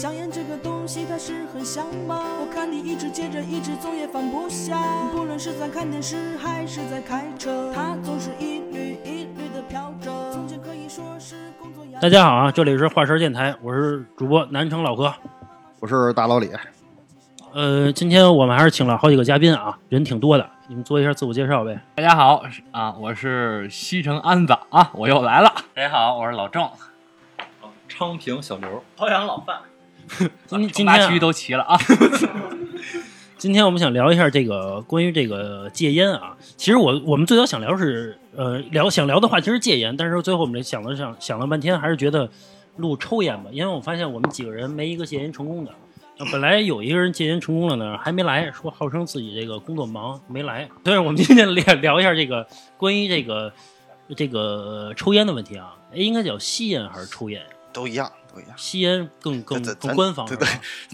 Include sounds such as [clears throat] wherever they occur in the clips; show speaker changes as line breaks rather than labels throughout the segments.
香烟这个东西它是很香吗？我看你一直接着一直总也放不下，不论是在看电视还是在开车，它总是一缕一缕的飘着。从前可以说是工作压力
大家好啊，这里是华声电台，我是主播南城老哥。
我是大老李，
呃，今天我们还是请了好几个嘉宾啊，人挺多的，你们做一下自我介绍呗。
大家好啊，我是西城安子啊，我又来了。
大家好，我是老郑，
昌平小刘，
朝阳老范。[laughs]
今今
八
天啊
区都齐了啊。[laughs]
今天我们想聊一下这个关于这个戒烟啊。其实我我们最早想聊是呃聊想聊的话题是戒烟，但是最后我们想了想想了半天，还是觉得录抽烟吧，因为我发现我们几个人没一个戒烟成功的。呃本来有一个人戒烟成功了呢，还没来，说号称自己这个工作忙没来。所以我们今天聊聊一下这个关于这个这个抽烟的问题啊，哎应该叫吸烟还是抽烟？
都一样，
吸烟更更更官方
对？对，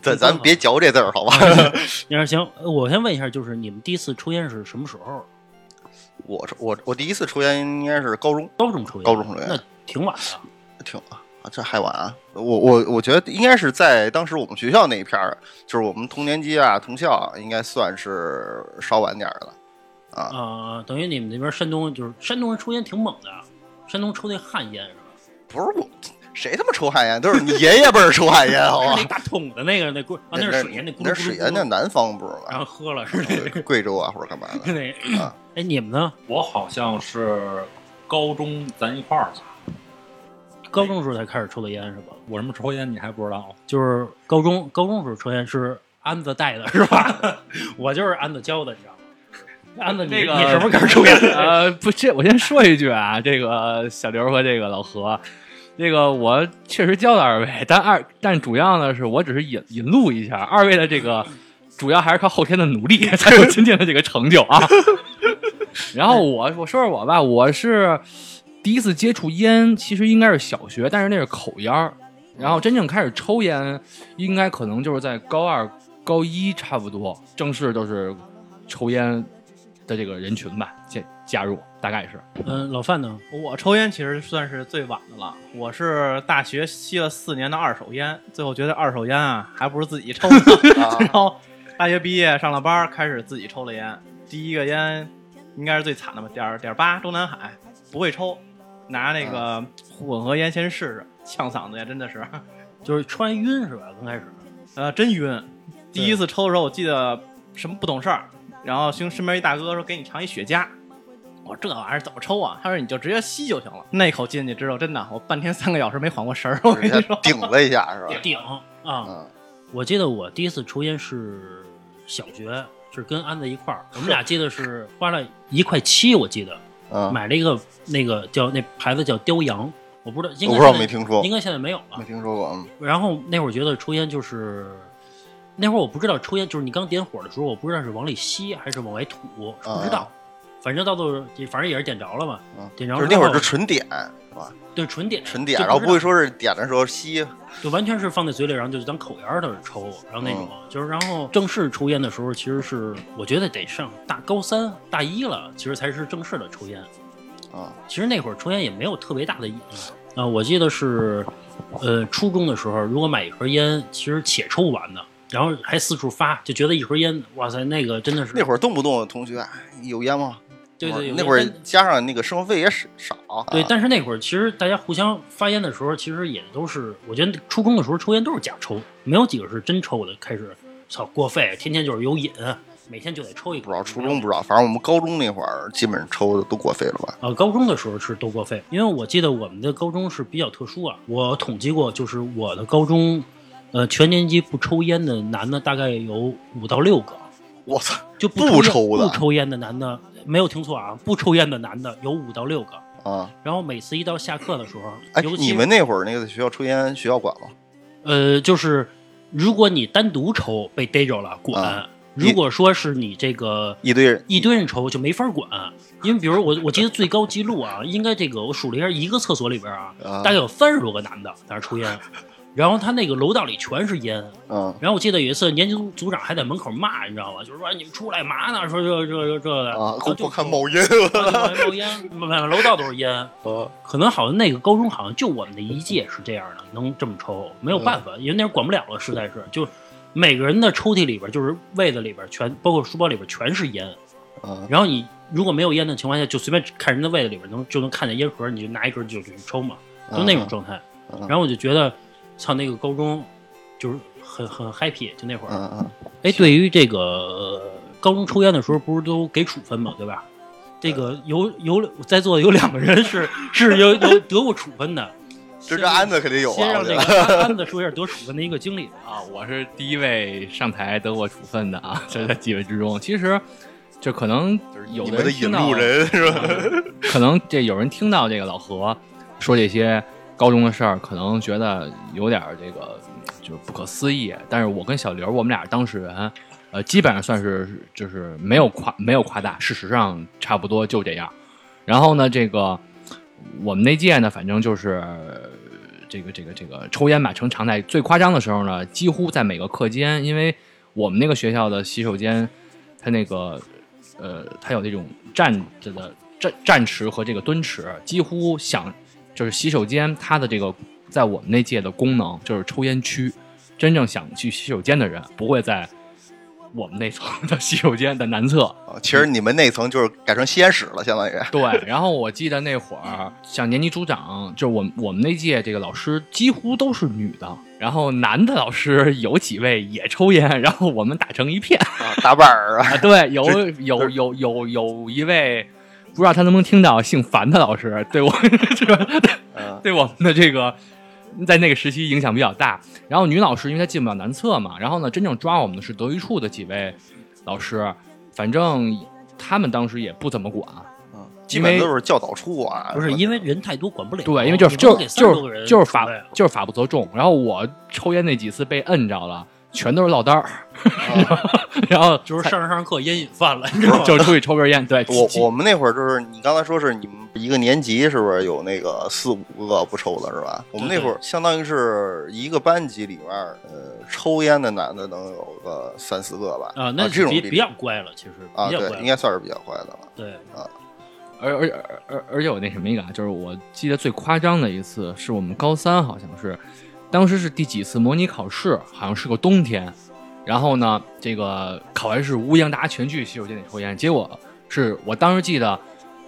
咱咱别嚼这字儿，好吧？[laughs]
你说行，呃我先问一下，就是你们第一次抽烟是什么时候？[laughs]
我我我第一次抽烟应该是高中，
高中抽烟？
高中抽烟
那挺晚的。
挺啊，这还晚啊！我我我觉得应该是在当时我们学校那一片儿，就是我们同年级啊、同校啊，应该算是稍晚点儿的了。啊，
啊、等于你们那边山东就是山东人抽烟挺猛的，山东抽那旱烟是吧？
不是我，谁他妈抽旱烟？都是你爷爷辈儿抽旱烟，好吧
是那？大桶的那个那锅啊，那是水烟，那
那是水烟，那南方不是
然后？喝了是那个
贵州啊或者干嘛的？[laughs]
那
啊 [clears throat]
哎，你们呢？
我好像是高中咱一块儿吧。
高中时候才开始抽的烟是吧？
我什么抽烟你还不知道？
就是高中高中时候抽烟是安子带的是吧？[laughs] 我就是安子教的，你知道吗？安子，你
这个
你什么时候开始抽烟？
呃，不，这我先说一句啊，这个小刘和这个老何，那个我确实教了二位，但二但主要呢是我只是引引路一下，二位的这个主要还是靠后天的努力才有今天的这个成就啊。[laughs] 然后我我说说我吧，我是第一次接触烟，其实应该是小学，但是那是口烟。然后真正开始抽烟，应该可能就是在高二、高一差不多，正式就是抽烟的这个人群吧，加加入，大概是。
嗯，老范呢？
我抽烟其实算是最晚的了，我是大学吸了四年的二手烟，最后觉得二手烟啊，还不如自己抽呢。[laughs]
啊
然后大学毕业上了班，开始自己抽了烟。第一个烟应该是最惨的吧，点儿点儿八中南海，不会抽，拿那个混合烟先试试，呛嗓子呀，真的是，[laughs]
就是穿晕是吧？刚开始。
呃，真晕。第一次抽的时候，我记得什么不懂事儿，然后身身边一大哥说给你尝一雪茄，我说这玩意儿怎么抽啊？他说你就直接吸就行了。那口进去之后，真的我半天三个小时没缓过神儿，我跟你说。
顶了一下是吧？[laughs]
顶啊！
嗯，
我记得我第一次抽烟是小学，是跟安子一块儿，我们俩记得是花了一块七，我记得
嗯，
买了一个那个叫那牌子叫雕羊，我不知道，应
我不知道没听说
应，该现在没有了
没。听说过。嗯
然后那会儿觉得抽烟就是，那会儿我不知道抽烟就是你刚点火的时候，我不知道是往里吸还是往外吐，不知道。反正到最后，反正也是点着了嘛，
嗯，
点着了
就是那会儿就纯点是吧？
对纯点
纯点，然后不会说是点的时候吸。
就完全是放在嘴里，然后就当口烟儿的抽，然后那种、
嗯
就是，然后正式抽烟的时候，其实是我觉得得上大高三、大一了，其实才是正式的抽烟。
啊，
其实那会儿抽烟也没有特别大的瘾啊、我记得是，呃，初中的时候，如果买一盒烟，其实且抽不完的，然后还四处发，就觉得一盒烟，哇塞，那个真的是
那会儿动不动同学哎有烟吗？
对对，有
那会儿加上那个生活费也少少。
对，
啊
但是那会儿其实大家互相发烟的时候，其实也都是，我觉得初中的时候抽烟都是假抽，没有几个是真抽的。开始，操，过肺，天天就是有瘾，每天就得抽一口。
不知道初中不知道，反正我们高中那会儿基本上抽的都过肺了吧？
啊，高中的时候是都过肺，因为我记得我们的高中是比较特殊啊。我统计过，就是我的高中，呃，全年级不抽烟的男的大概有五到六个，
我操
就不抽
的
不抽烟的男的没有听错啊，不抽烟的男的有五到六个。
啊！
然后每次一到下课的时候，
你们那会儿那个在学校抽烟，学校管吗？
呃，就是如果你单独抽被逮着了管，
啊
如果说是你这个
一堆人
一堆人抽就没法管，因为比如我我记得最高记录啊，应该这个我数了一下，一个厕所里边啊，
啊
大概有三十多个男的在那抽烟，然后他那个楼道里全是烟。
嗯
然后我记得有一次年级组组长还在门口骂，你知道吗？就是说你们出来嘛呢？说这这这这的就
我看冒烟，
冒烟，满满楼道都是烟。[laughs] 可能好像那个高中好像就我们那一届是这样的，能这么抽，没有办法，因为那时候管不了了，实在是就每个人的抽屉里边，就是位子里边全，包括书包里边全是烟。
嗯
然后你如果没有烟的情况下，就随便看人的位子里边能就能看见烟盒，你就拿一根就就去抽嘛，就那种状态。
嗯
然后我就觉得，操，那个高中就是很很 happy，就那会儿。
嗯嗯，
哎，对于这个呃高中抽烟的时候，不是都给处分嘛，对吧？这个有有在座的有两个人是是有有得过处分的，
这这安子肯定有啊，
先让这。个安安子说一下得处分的一个经历。[laughs]
啊，我是第一位上台得过处分的啊，这在几位之中。其实，就可能有
的引路人是吧？[laughs]
可能这有人听到这个老何说这些高中的事儿，可能觉得有点儿这个就是不可思议。但是我跟小刘，我们俩当事人，呃，基本上算是就是没有夸没有夸大，事实上差不多就这样。然后呢，这个我们那届呢，反正就是这个这个这个抽烟吧成常态。最夸张的时候呢，几乎在每个课间，因为我们那个学校的洗手间，它那个呃，它有那种站着的站站池和这个蹲池，几乎想就是洗手间它的这个在我们那届的功能就是抽烟区，真正想去洗手间的人不会在我们那层的洗手间的南侧。
啊其实你们那层就是改成吸烟室了，相当于。[laughs]
对，然后我记得那会儿，像年级组长，就是我们我们那届这个老师几乎都是女的，然后男的老师有几位也抽烟，然后我们打成一片。
啊，大腕儿啊，
啊，对，[laughs] 有有有有有一位不知道他能不能听到，姓樊的老师 [laughs] 对我 [laughs] [laughs] 对我们的这个在那个时期影响比较大。然后女老师因为她进不了男厕嘛，然后呢，真正抓我们的是德育处的几位老师，反正他们当时也不怎么管。
嗯，基本
因为
都是教导处啊，
不是因为人太多管不了，
对，因为就是就是就是就是法就是法不责众。然后我抽烟那几次被摁着了，全都是落单儿，[laughs] 然后
就是上着上着课烟瘾犯了，你知道吗？
就出去抽根烟。对，
我我们那会儿就是你刚才说是你们一个年级是不是有那个四五个不抽的是吧？我们那会儿相当于是一个班级里面，呃，抽烟的男的能有个三四个吧？
啊，那
这种比
较乖了，其实
啊，对，应该算是比较乖的了。
对，
而而而而而且我那什么一个啊，就是我记得最夸张的一次，是我们高三好像是，当时是第几次模拟考试，好像是个冬天，然后呢，这个考完试乌泱大家全去洗手间里抽烟，结果是我当时记得，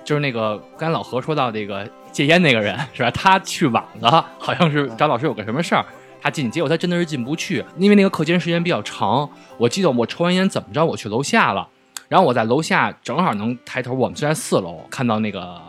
就是那个刚才老何说到这个戒烟那个人是吧？他去晚了，好像是找老师有个什么事儿。他进，结果他真的是进不去，因为那个课间时间比较长。我记得我抽完烟怎么着，我去楼下了，然后我在楼下正好能抬头，我们是在四楼，看到那个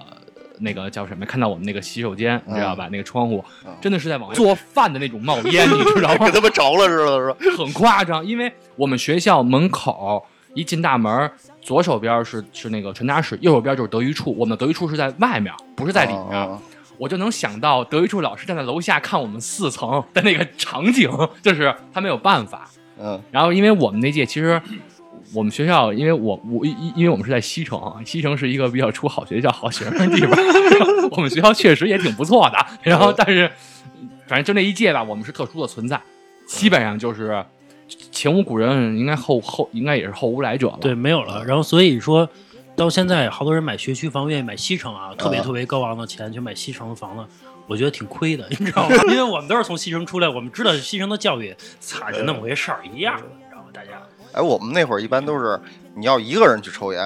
那个叫什么？看到我们那个洗手间，你知道吧？那个窗户
嗯
真的是在往外做饭的那种冒烟，你知道吗 [laughs]
给？他们着了似的，是吧？[laughs]
很夸张，因为我们学校门口一进大门，左手边是是那个传达室，右手边就是德育处。我们的德育处是在外面，不是在里面。
啊
我就能想到德育处老师站在楼下看我们四层的那个场景，就是他没有办法。
嗯
然后因为我们那届其实我们学校，因为我我因因为我们是在西城，西城是一个比较出好学校、好学生的地方，[laughs] 我们学校确实也挺不错的。然后但是反正就那一届吧，我们是特殊的存在，基本上就是前无古人，应该后后应该也是后无来者了。
对，没有了。然后所以说，到现在好多人买学区房愿意买西城啊，特别
啊
特别高昂的钱去买西城的房子，我觉得挺亏的，你知道吗？[laughs] 因为我们都是从西城出来，我们知道西城的教育，擦，就那么回事儿一样的，你知道吗？大家
哎，我们那会儿一般都是你要一个人去抽烟，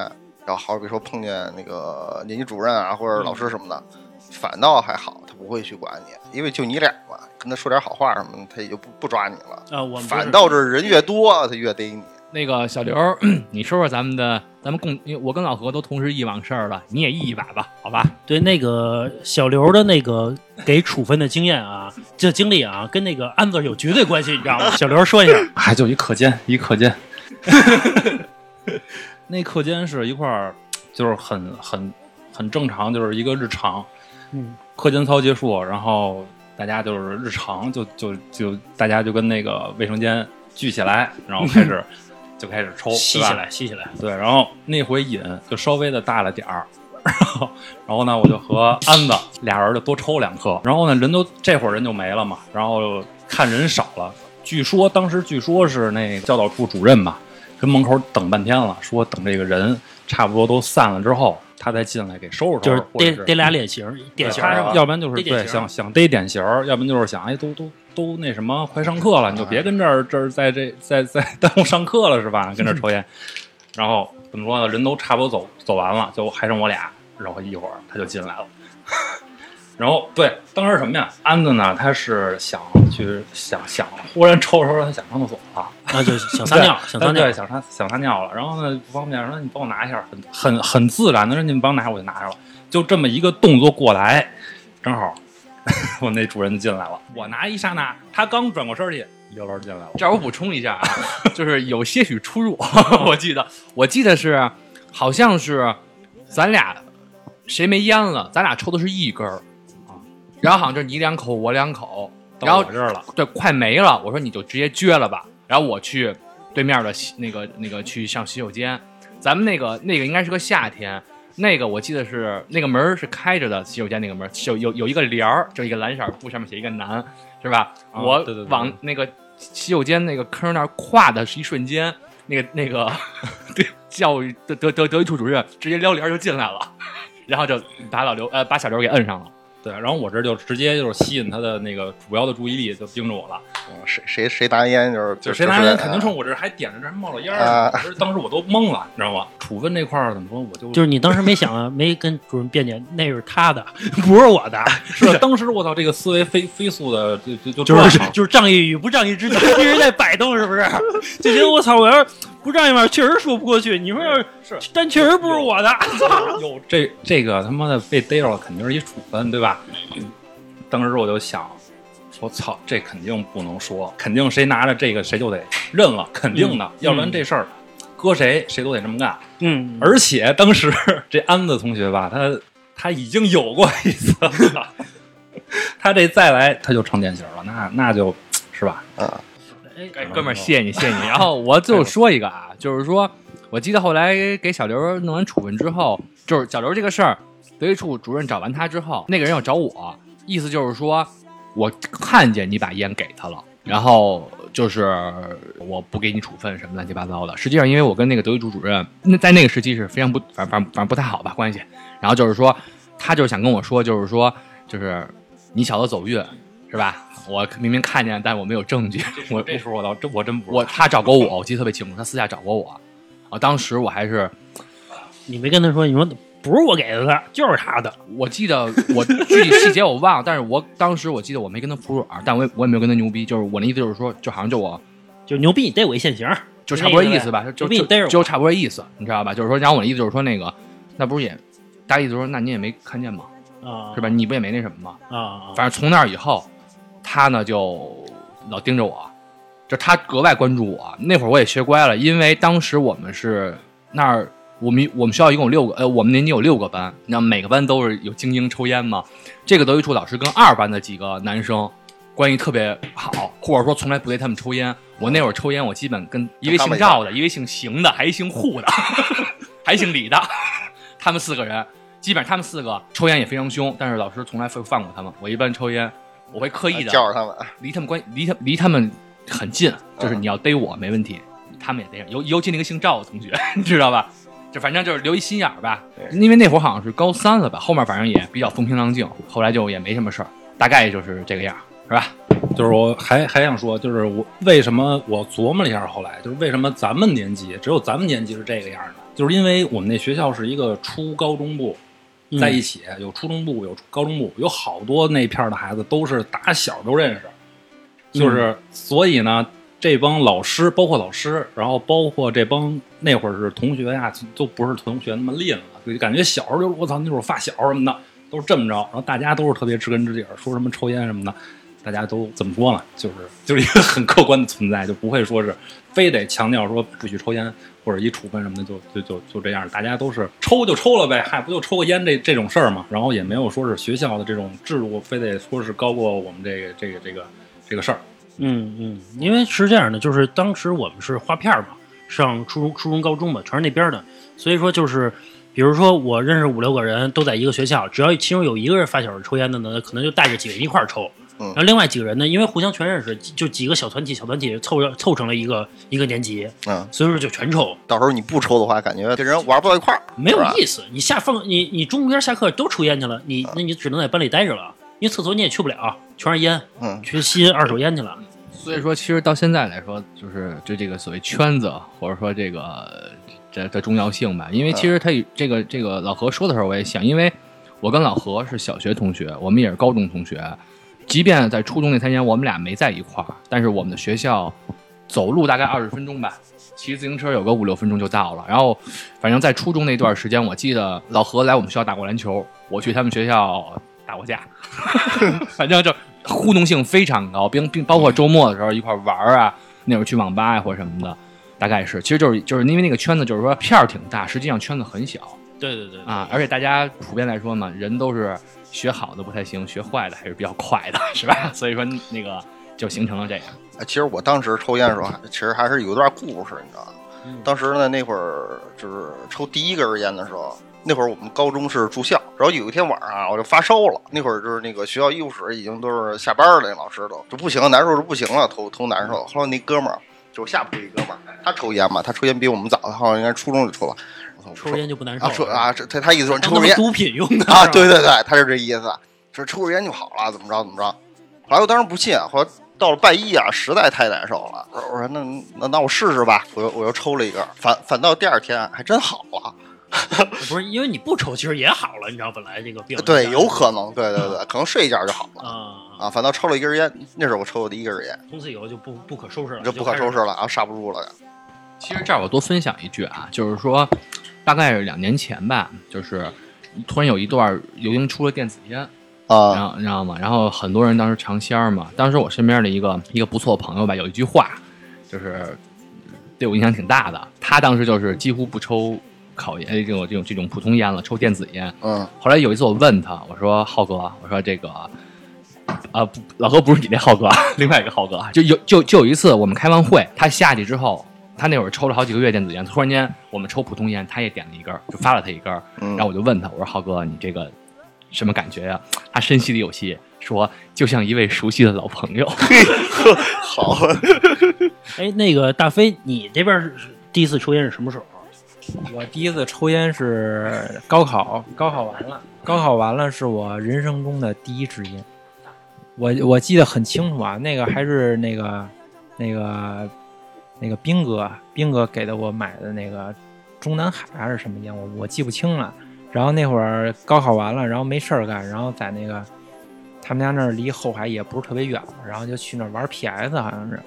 然后好比说碰见那个年级主任啊或者老师什么的，反倒还好，他不会去管你，因为就你俩嘛，跟他说点好话什么的，他也就不不抓你了。
啊，我们
反倒是人越多，他越逮你。
那个小刘儿，[coughs] 你说说咱们的，咱们共，我跟老何都同时忆往事儿了，你也忆一把吧，好吧？
对那个小刘的那个给处分的经验啊，这经历啊，跟那个安子有绝对关系，你知道吗？小刘说一下，[laughs]
还就一课间，一课间。[laughs] 那课间是一块儿，就是很很很正常，就是一个日常。
嗯，
课间操结束，然后大家就是日常，就就就大家就跟那个卫生间聚起来，然后开始 [laughs] 就开始抽，
吸起来，吸起来。
对，然后那回瘾就稍微的大了点儿，然后然后呢，我就和安子俩人就多抽两颗，然后呢，人都这会儿人就没了嘛，然后看人少了。据说当时据说是那教导处主任吧，跟门口等半天了，说等这个人差不多都散了之后，他再进来给收拾收拾，
就是逮逮俩脸型儿，点型？
要不然就是对想想逮典型儿，要不然就是想哎都都都那什么快上课了，你就别跟这儿这儿在这在在 [laughs] 耽误上课了是吧？跟这儿抽烟，然后怎么说呢？人都差不多走走完了，就还剩我俩，然后一会儿他就进来了。然后对，当时什么呀？安子呢？他是想去想想，忽然抽着抽着他想上厕所了，
啊，就想 [laughs] 撒尿，想撒尿
对，，想撒想撒尿了。然后呢不方便，说你帮我拿一下，很很很自然的说你帮我拿，我就拿上了。就这么一个动作过来，正好我那主任进来了。[laughs] 我拿一刹那，他刚转过身去，刘老师进来了。
这儿我补充一下啊，就是有些许出入，[laughs] 我记得，我记得是，好像是咱俩谁没烟了，咱俩抽的是一根儿啊，然后好像就是你两口我两口，然
到
后
我这儿了，
对快没了，我说你就直接撅了吧，然后我去对面的洗那个那个去上洗手间，咱们那个那个应该是个夏天。那个我记得是那个门是开着的，洗手间那个门儿有有有一个帘儿，就一个蓝色布，上面写一个男，是吧？
啊
我往那个洗手间那个坑那儿跨的是一瞬间，那个那个 [laughs] 对教育德德德德育处主任直接撩帘就进来了，然后就把老刘呃把小刘给摁上了。
对，然后我这就直接就是吸引他的那个主要的注意力，就盯着我了。
嗯谁谁谁拿烟就是
就谁拿烟肯定冲
冲
我这儿还点着这还冒着烟
啊
儿，当时当时我都懵了，你知道吗？处分这块儿怎么说，我就
就是你当时没想啊，没跟主任辩解，那是他的，不是我的，
是吧当时我操，这个思维飞飞速的就就就
就是就是仗义与不仗义之间 [laughs] 一直在摆动，是不是？就觉得我操，我要是不仗义嘛，确实说不过去。你说要是，
是
但确实不是我的。
有这这个他妈的被逮着了，肯定是一处分，对吧？当时我就想，我操，这肯定不能说，肯定谁拿着这个谁就得认了，肯定的，要不然这事儿搁谁谁都得这么干。
嗯，
而且当时这安子同学吧，他他已经有过一次了，[laughs] 他这再来他就成典型了，那那就是吧？
啊哎，哥们儿，谢谢你，谢谢你。然后我最后说一个啊，就是说，我记得后来给小刘弄完处分之后，就是小刘这个事儿，德育处主任找完他之后，那个人要找我，意思就是说我看见你把烟给他了，然后就是我不给你处分什么乱七八糟的。实际上，因为我跟那个德育处主任那在那个时期是非常不，反反反正不太好吧关系。然后就是说，他就是想跟我说，就是说，就是你小子走运是吧？我明明看见，但我没有证据，我
这时候我倒真我真不
我他找过我，我记得特别清楚，他私下找过我，啊，当时我还是
你没跟他说，你说不是我给的他，就是他的。
我记得我具体细节我忘了，但是我当时我记得我没跟他服软，但我我也没有跟他牛逼，就是我那意思就是说，就好像就我
就牛逼，你逮我一现行，
就差不多意思吧，就就就差不多意思，你知道吧？就是说，然后我的意思就是说那个，那不是也大意思说，那你也没看见吗？
啊，
是吧？你不也没那什么吗？
啊，
反正从那以后，他呢就老盯着我，就他格外关注我。那会儿我也学乖了，因为当时我们是那儿，我们我们学校一共有六个，呃，我们年级有六个班，那每个班都是有精英抽烟嘛。这个德育处老师跟二班的几个男生关系特别好，或者说从来不对他们抽烟。我那会儿抽烟，我基本跟一位姓赵的，一位姓邢的，还一姓胡的，[laughs] 还姓李的，[laughs] 他们四个人。基本上他们四个抽烟也非常凶，但是老师从来不放过他们。我一般抽烟，我会刻意的
叫着他们，
离他们关离他离他们很近，就是你要逮我没问题，他们也逮上。尤尤其那个姓赵的同学，[laughs] 你知道吧？就反正就是留一心眼儿吧。因为那会儿好像是高三了吧，后面反正也比较风平浪静，后来就也没什么事儿，大概就是这个样儿，是吧？
就是我还还想说，就是我为什么我琢磨了一下，后来就是为什么咱们年级只有咱们年级是这个样的，就是因为我们那学校是一个初高中部
嗯
在一起，有初中部有高中部，有好多那片儿的孩子都是打小都认识，就是、所以呢，这帮老师包括老师，然后包括这帮那会儿是同学呀，都不是同学那么吝了，就感觉小时候就我操那会儿发小什么的都是这么着，然后大家都是特别知根知底儿，说什么抽烟什么的。大家都怎么说呢？就是 [laughs] 就是一个很客观的存在，就不会说是非得强调说不许抽烟或者一处分什么的，就就就就这样。大家都是抽就抽了呗，嗨，不就抽个烟这这种事儿嘛。然后也没有说是学校的这种制度非得说是高过我们这个这个这个这个事儿。
嗯嗯，因为是这样的，就是当时我们是划片儿嘛，上初中、初中、高中嘛，全是那边的，所以说就是，比如说我认识五六个人都在一个学校，只要其中有一个人发小是抽烟的呢，可能就带着几个人一块儿抽，
嗯。
然后另外几个人呢，因为互相全认识，就几个小团体小团体凑凑成了一个一个年级，
嗯，
所以说就全抽，
到时候你不抽的话，感觉跟人玩不到一块儿，
没有意思。你下放你你中间下课都抽烟去了，你那你只能在班里待着了，因为厕所你也去不了，全是烟，
嗯，
去吸二手烟去了。
所以说，其实到现在来说，就是就这个所谓圈子，或者说这个这的重要性吧。因为其实他这个这个老何说的时候，我也想，因为我跟老何是小学同学，我们也是高中同学，即便在初中那三年我们俩没在一块儿，但是我们的学校走路大概二十分钟吧，骑自行车有个五六分钟就到了。然后，反正在初中那段时间，我记得老何来我们学校打过篮球，我去他们学校打过架，[laughs] 反正就互动性非常高，并并包括周末的时候一块玩儿啊，那会儿去网吧呀、或者什么的，大概是，其实就是就是因为那个圈子就是说片儿挺大，实际上圈子很小
对对对
啊，而且大家普遍来说嘛，人都是学好的不太行，学坏的还是比较快的，[laughs] 是吧？所以说那个就形成了这样。
哎其实我当时抽烟的时候，其实还是有一段故事，你知道吗？
嗯
当时呢，那会儿就是抽第一根烟的时候，那会儿我们高中是住校，然后有一天晚上啊，我就发烧了。那会儿就是那个学校医务室已经都是下班了，那老师都就不行了，难受就不行了，头头难受。后来那哥们儿就是下铺一哥们儿，他抽烟嘛，他抽烟比我们早，他好像应该初中就抽了。我
抽烟就不难受
啊，说啊，这他他意思说抽根烟
毒品用的
啊，对对对，他是这意思，说抽根烟就好了，怎么着怎么着。后来我当时不信，后来到了半夜啊，实在太难受了，我说我说那那那我试试吧，我又我又抽了一根，反反倒第二天还真好了。[laughs]
不是因为你不抽，其实也好了，你知道本来这个病
对，有可能，对对对，可能睡一觉就好了
啊
啊。反倒抽了一根烟，那是我抽的第一根烟，
从此以后就不不可收拾了，
就不可收拾了，啊，刹不住了。
其实这儿我多分享一句啊，就是说，大概是两年前吧，就是突然有一段流行出了电子烟，
啊
然后你知道吗？然后很多人当时尝鲜儿嘛。当时我身边的一个一个不错的朋友吧，有一句话，就是对我影响挺大的。他当时就是几乎不抽烤烟，哎这种这种这种普通烟了，抽电子烟。
嗯
后来有一次我问他，我说浩哥，我说这个啊，不老何不是你那浩哥，[laughs] 另外一个浩哥，就有就就有一次我们开完会，他下去之后。他那会儿抽了好几个月电子烟，突然间我们抽普通烟，他也点了一根儿，就发了他一根然后我就问他，我说浩哥，你这个什么感觉呀、他深吸了一口气，说就像一位熟悉的老朋友。[laughs]
好，[laughs]
哎，那个大飞，你这边是第一次抽烟是什么时候？
我第一次抽烟是高考，高考完了，高考完了是我人生中的第一支烟。我我记得很清楚啊，那个还是那个那个那个兵哥，兵哥给的我买的那个中南海还是什么烟，我我记不清了。然后那会儿高考完了，然后没事儿干，然后在那个他们家那儿离后海也不是特别远，然后就去那儿玩 PS 好像是，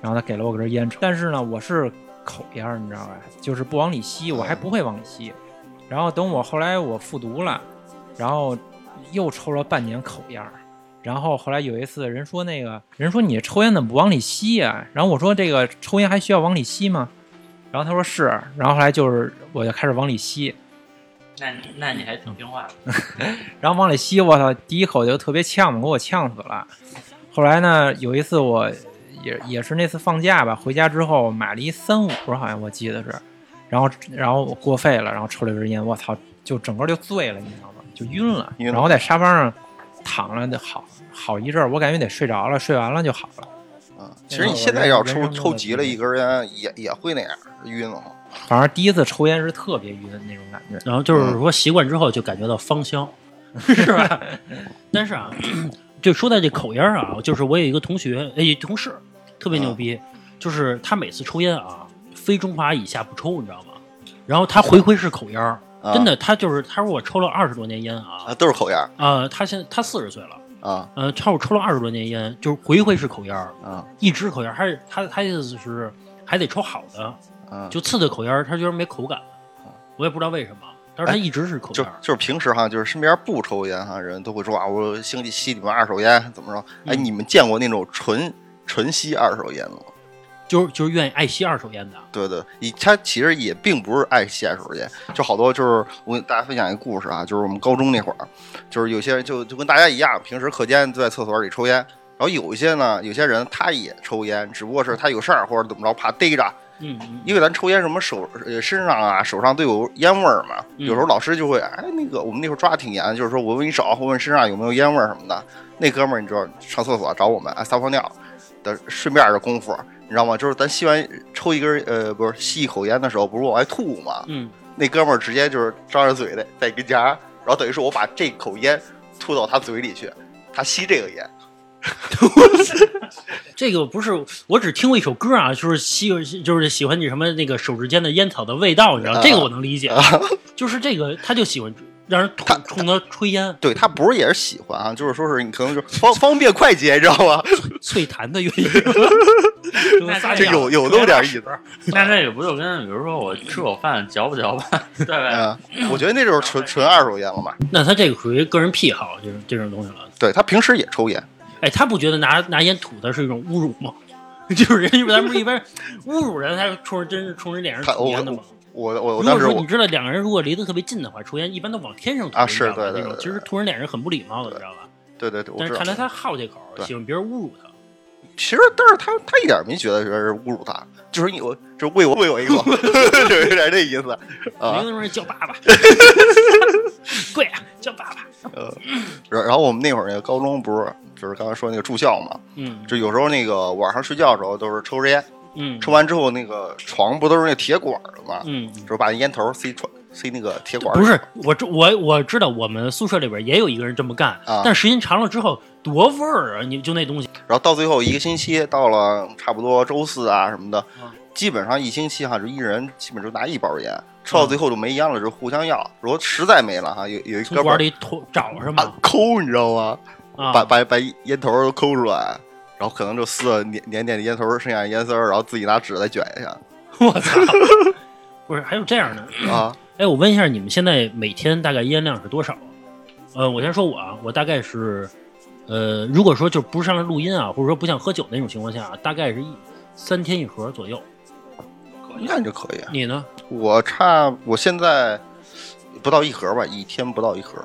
然后他给了我根烟抽，但是呢，我是口烟儿，你知道吧？就是不往里吸，我还不会往里吸。然后等我后来我复读了，然后又抽了半年口烟儿。然后后来有一次，人说那个人说你抽烟怎么不往里吸呀、然后我说这个抽烟还需要往里吸吗？然后他说是。然后后来就是我就开始往里吸，
那那你还挺听话的。[laughs]
然后往里吸，我操，第一口就特别呛嘛，给我呛死了。后来呢，有一次我也也是那次放假吧，回家之后买了一三五，好像我记得是，然后然后我过肺了，然后抽了一根烟，我操，就整个就醉了，你知道吗？就晕了，
晕了
然后在沙发上躺了，得好好一阵儿，我感觉得睡着了，睡完了就好了。
啊，其实你现在要抽抽急了一根烟，也也会那样晕了。
反正第一次抽烟是特别晕那种感觉。
然后就是说习惯之后就感觉到芳香，[laughs] 是吧？但是啊，[clears throat] 就说到这口烟儿啊，就是我有一个同学，哎，同事特别牛逼，就是他每次抽烟啊，非中华以下不抽，你知道吗？然后他回回是口烟儿，
啊
真的，他就是他说我抽了二十多年烟啊，
啊，都是口烟
啊，他现他四十岁了，
啊
呃，他我抽了二十多年烟，就是回回是口烟儿，
啊
一支口烟儿，还是他他意思是还得抽好的，
啊！
就次的口烟儿，他觉得没口感，我也不知道为什么，但是他一直是口
就
烟儿。
就是平时哈，就是身边不抽烟哈人都会说啊，我吸吸你们二手烟怎么着？哎，
嗯
你们见过那种纯纯吸二手烟了？
就是就是愿意爱吸二手烟的，
对对，以他其实也并不是爱吸二手烟，就好多就是我给大家分享一个故事啊，就是我们高中那会儿，就是有些人就就跟大家一样，平时课间就在厕所里抽烟，然后有一些呢，有些人他也抽烟，只不过是他有事儿或者怎么着，怕逮着，
嗯嗯
因为咱抽烟什么手呃身上啊手上都有烟味儿嘛，
嗯。
有时候老师就会哎那个我们那会儿抓的挺严，就是说我闻你手或问身上有没有烟味儿什么的。那哥们儿你知道上厕所找我们哎撒泡尿的顺便的功夫，你知道吗？就是咱吸完抽一根呃不是吸一口烟的时候不是往外吐吗？
嗯，
那哥们儿直接就是张着嘴的在跟前儿，然后等于是我把这口烟吐到他嘴里去，他吸这个烟。[laughs]
这个不是，我只听过一首歌啊，就是喜就是喜欢你什么那个手指间的烟草的味道，你知道
啊
这个我能理解，[laughs] 就是这个他就喜欢让人他冲他吹烟，
对他不是也是喜欢啊，就是说是你可能就方方便快捷，你知道吗？
脆 [laughs] 弹的原因。
那
这有有那么点意思。
那这个不就跟比如说我吃口饭嚼不嚼吧，[laughs] 对吧？
嗯，我觉得那就是纯纯二手烟了嘛。
那他这个属于个人癖好，就是这种东西了。
对他平时也抽烟，
哎，他不觉得拿拿烟吐他是一种侮辱吗？[laughs] 就是人家咱们不是一般侮辱人，他冲着真是冲人脸上
他
吐烟的吗？
我我我
如
当时
你知道两个人如果离得特别近的话，抽烟一般都往天上吐
啊是对对
那种
对
其实突然脸上很不礼貌的，你知道吧？
对对对，
但是看。来他好这口，
对
喜欢别人侮辱他。
其实，但是他他一点没觉得是侮辱他，就是你我就喂我喂我一口，[laughs] 就有点这意思啊
名。字上叫爸爸，[laughs] 跪啊，叫爸爸。
然然后我们那会儿那个高中不是就是刚才说那个住校嘛，
嗯
就有时候那个晚上睡觉的时候都是抽着烟，
嗯
抽完之后那个床不都是那铁管儿的吗，
嗯，
就是把烟头塞床塞那个铁管
不是我知我我知道我们宿舍里边也有一个人这么干，
啊
但时间长了之后多味儿啊！你就那东西，
然后到最后一个星期，到了差不多周四啊什么的
嗯，
基本上一星期哈，就一人基本就拿一包烟，抽到最后就没烟了，就互相要。如果实在没了哈，有有一
从
哥们儿
管里拖找是
啊
吗？[laughs]
抠，你知道吗？
啊，
把把把烟头都抠出来，然后可能就撕了粘粘点的烟头，剩下的烟丝儿，然后自己拿纸再卷一下 [laughs]
我操！[laughs] 不是，还有这样的。
啊。[clears throat]
哎，我问一下，你们现在每天大概烟量是多少？呃，我先说我啊，我大概是，呃，如果说就不是上来录音啊，或者说不想喝酒那种情况下，大概是一三天一盒左右。
那你就可以。
你呢？
我差我现在不到一盒吧，一天不到一盒。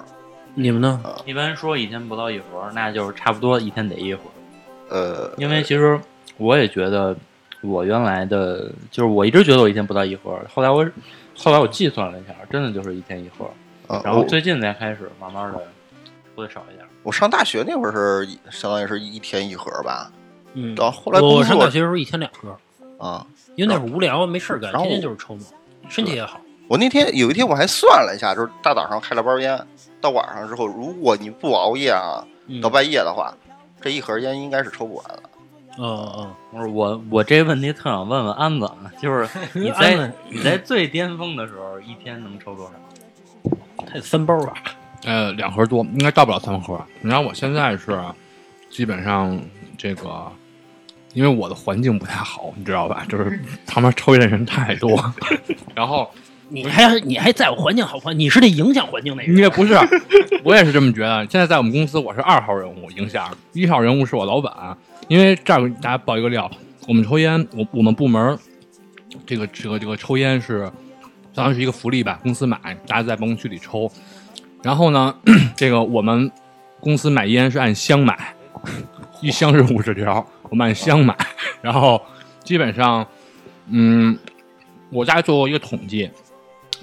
你们呢？
一般说一天不到一盒，那就是差不多一天得一盒。
呃，
因为其实我也觉得，我原来的就是我一直觉得我一天不到一盒，后来我后来我计算了一下，真的就是一天一盒。
呃
然后最近才开始慢慢的会少一点。
我上大学那会儿是相当于是一天一盒吧，
嗯，
到后来
我上大学的时候一天两盒，
啊。
因为那会儿无聊没事儿干，
然后
天天就是抽嘛，身体也好。
我那天有一天我还算了一下，就是大早上开了包烟，到晚上之后，如果你不熬夜啊，
嗯
到半夜的话，这一盒烟应该是抽不完了。
嗯嗯，
不是我，我这个问题特想问问安子啊，就是 [laughs] 你在你在最巅峰的时候，一天能抽多少？
他得三包吧？
呃，两盒多，应该到不了三盒。然后我现在是基本上这个，因为我的环境不太好，你知道吧？就是 [laughs] 旁边抽烟的人太多，[laughs] 然后
你还你还在乎环境好不好？你是那影响环境那人。
你也不是，我也是这么觉得。现在在我们公司，我是二号人物影响，一号人物是我老板。因为这儿给大家爆一个料，我们抽烟，我我们部门这个这个这个抽烟是相当于是一个福利吧，公司买，大家在办公区里抽。然后呢，[coughs] 这个我们公司买烟是按箱买，一箱是五十条，我们按箱买。然后基本上，嗯，我大概做过一个统计，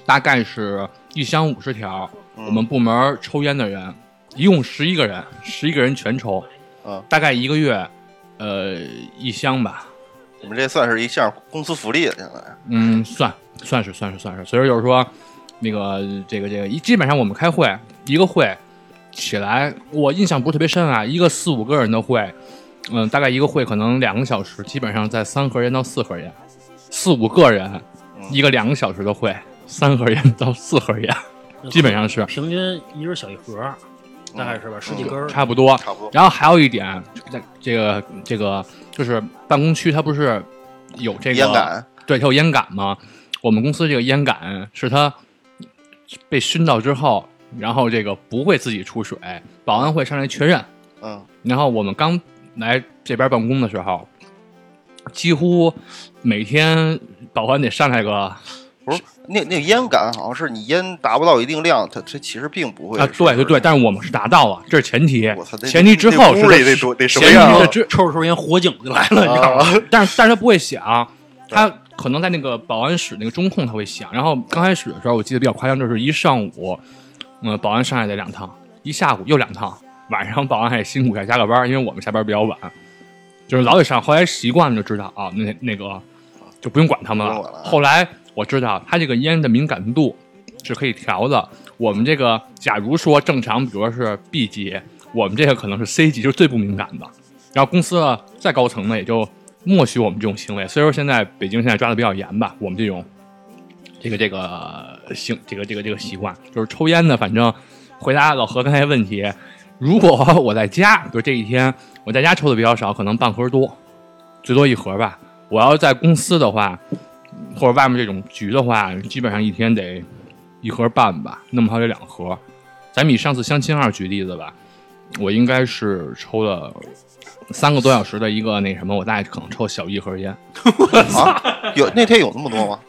大概是一箱五十条，我们部门抽烟的人一共十一个人，十一个人全抽，
嗯，
大概一个月，呃，一箱吧，
你们这算是一项公司福利了，现在。
嗯，算算是算是算是，所以就是说，那个这个这个，一基本上我们开会一个会起来，我印象不是特别深啊，一个四五个人的会，嗯，大概一个会可能两个小时，基本上在三盒烟到四盒烟，四五个人一个两个小时的会，三盒烟到四盒烟，基本上是
平均一人小一盒，大概是吧？十几根儿。
差不多。
差不多。
然后还有一点，在这个这个就是办公区，它不是有这个
烟杆，
对，它有烟杆吗？我们公司这个烟杆是它被熏到之后，然后这个不会自己出水，保安会上来确认。
嗯，
然后我们刚来这边办公的时候，几乎每天保安得上来个
不是那那个烟感好像是你烟达不到一定量，它它其实并不会
啊，对对对，但是我们是达到了，这是前提前提之后是它
那屋里得
抽着抽着烟火警就来了，你知道吗？[laughs]
但是但是他不会响，他可能在那个保安室那个中控它会响。然后刚开始的时候，我记得比较夸张，就是一上午，嗯、保安上来得两趟，一下午又两趟，晚上保安还得辛苦一下加个班，因为我们下班比较晚，就是老得上。后来习惯了就知道啊，那那个就不用管他们了。后来我知道它这个烟的敏感度是可以调的。我们这个假如说正常，比如说是 B 级，我们这个可能是 C 级，就是最不敏感的。然后公司呢再高层呢也就默许我们这种行为。所以说现在北京现在抓的比较严吧，我们这种这个这个行这个这个这个习惯，就是抽烟的，反正回答老何刚才问题，如果 [laughs] 我在家，比如这一天我在家抽的比较少，可能半盒多，最多一盒吧。我要在公司的话，或者外面这种局的话，基本上一天得一盒半吧，那么还得两盒。咱们以上次相亲二举例子吧，我应该是抽了三个多小时的一个那什么，我大概可能抽小一盒烟，[laughs]
啊，有那天有那么多吗？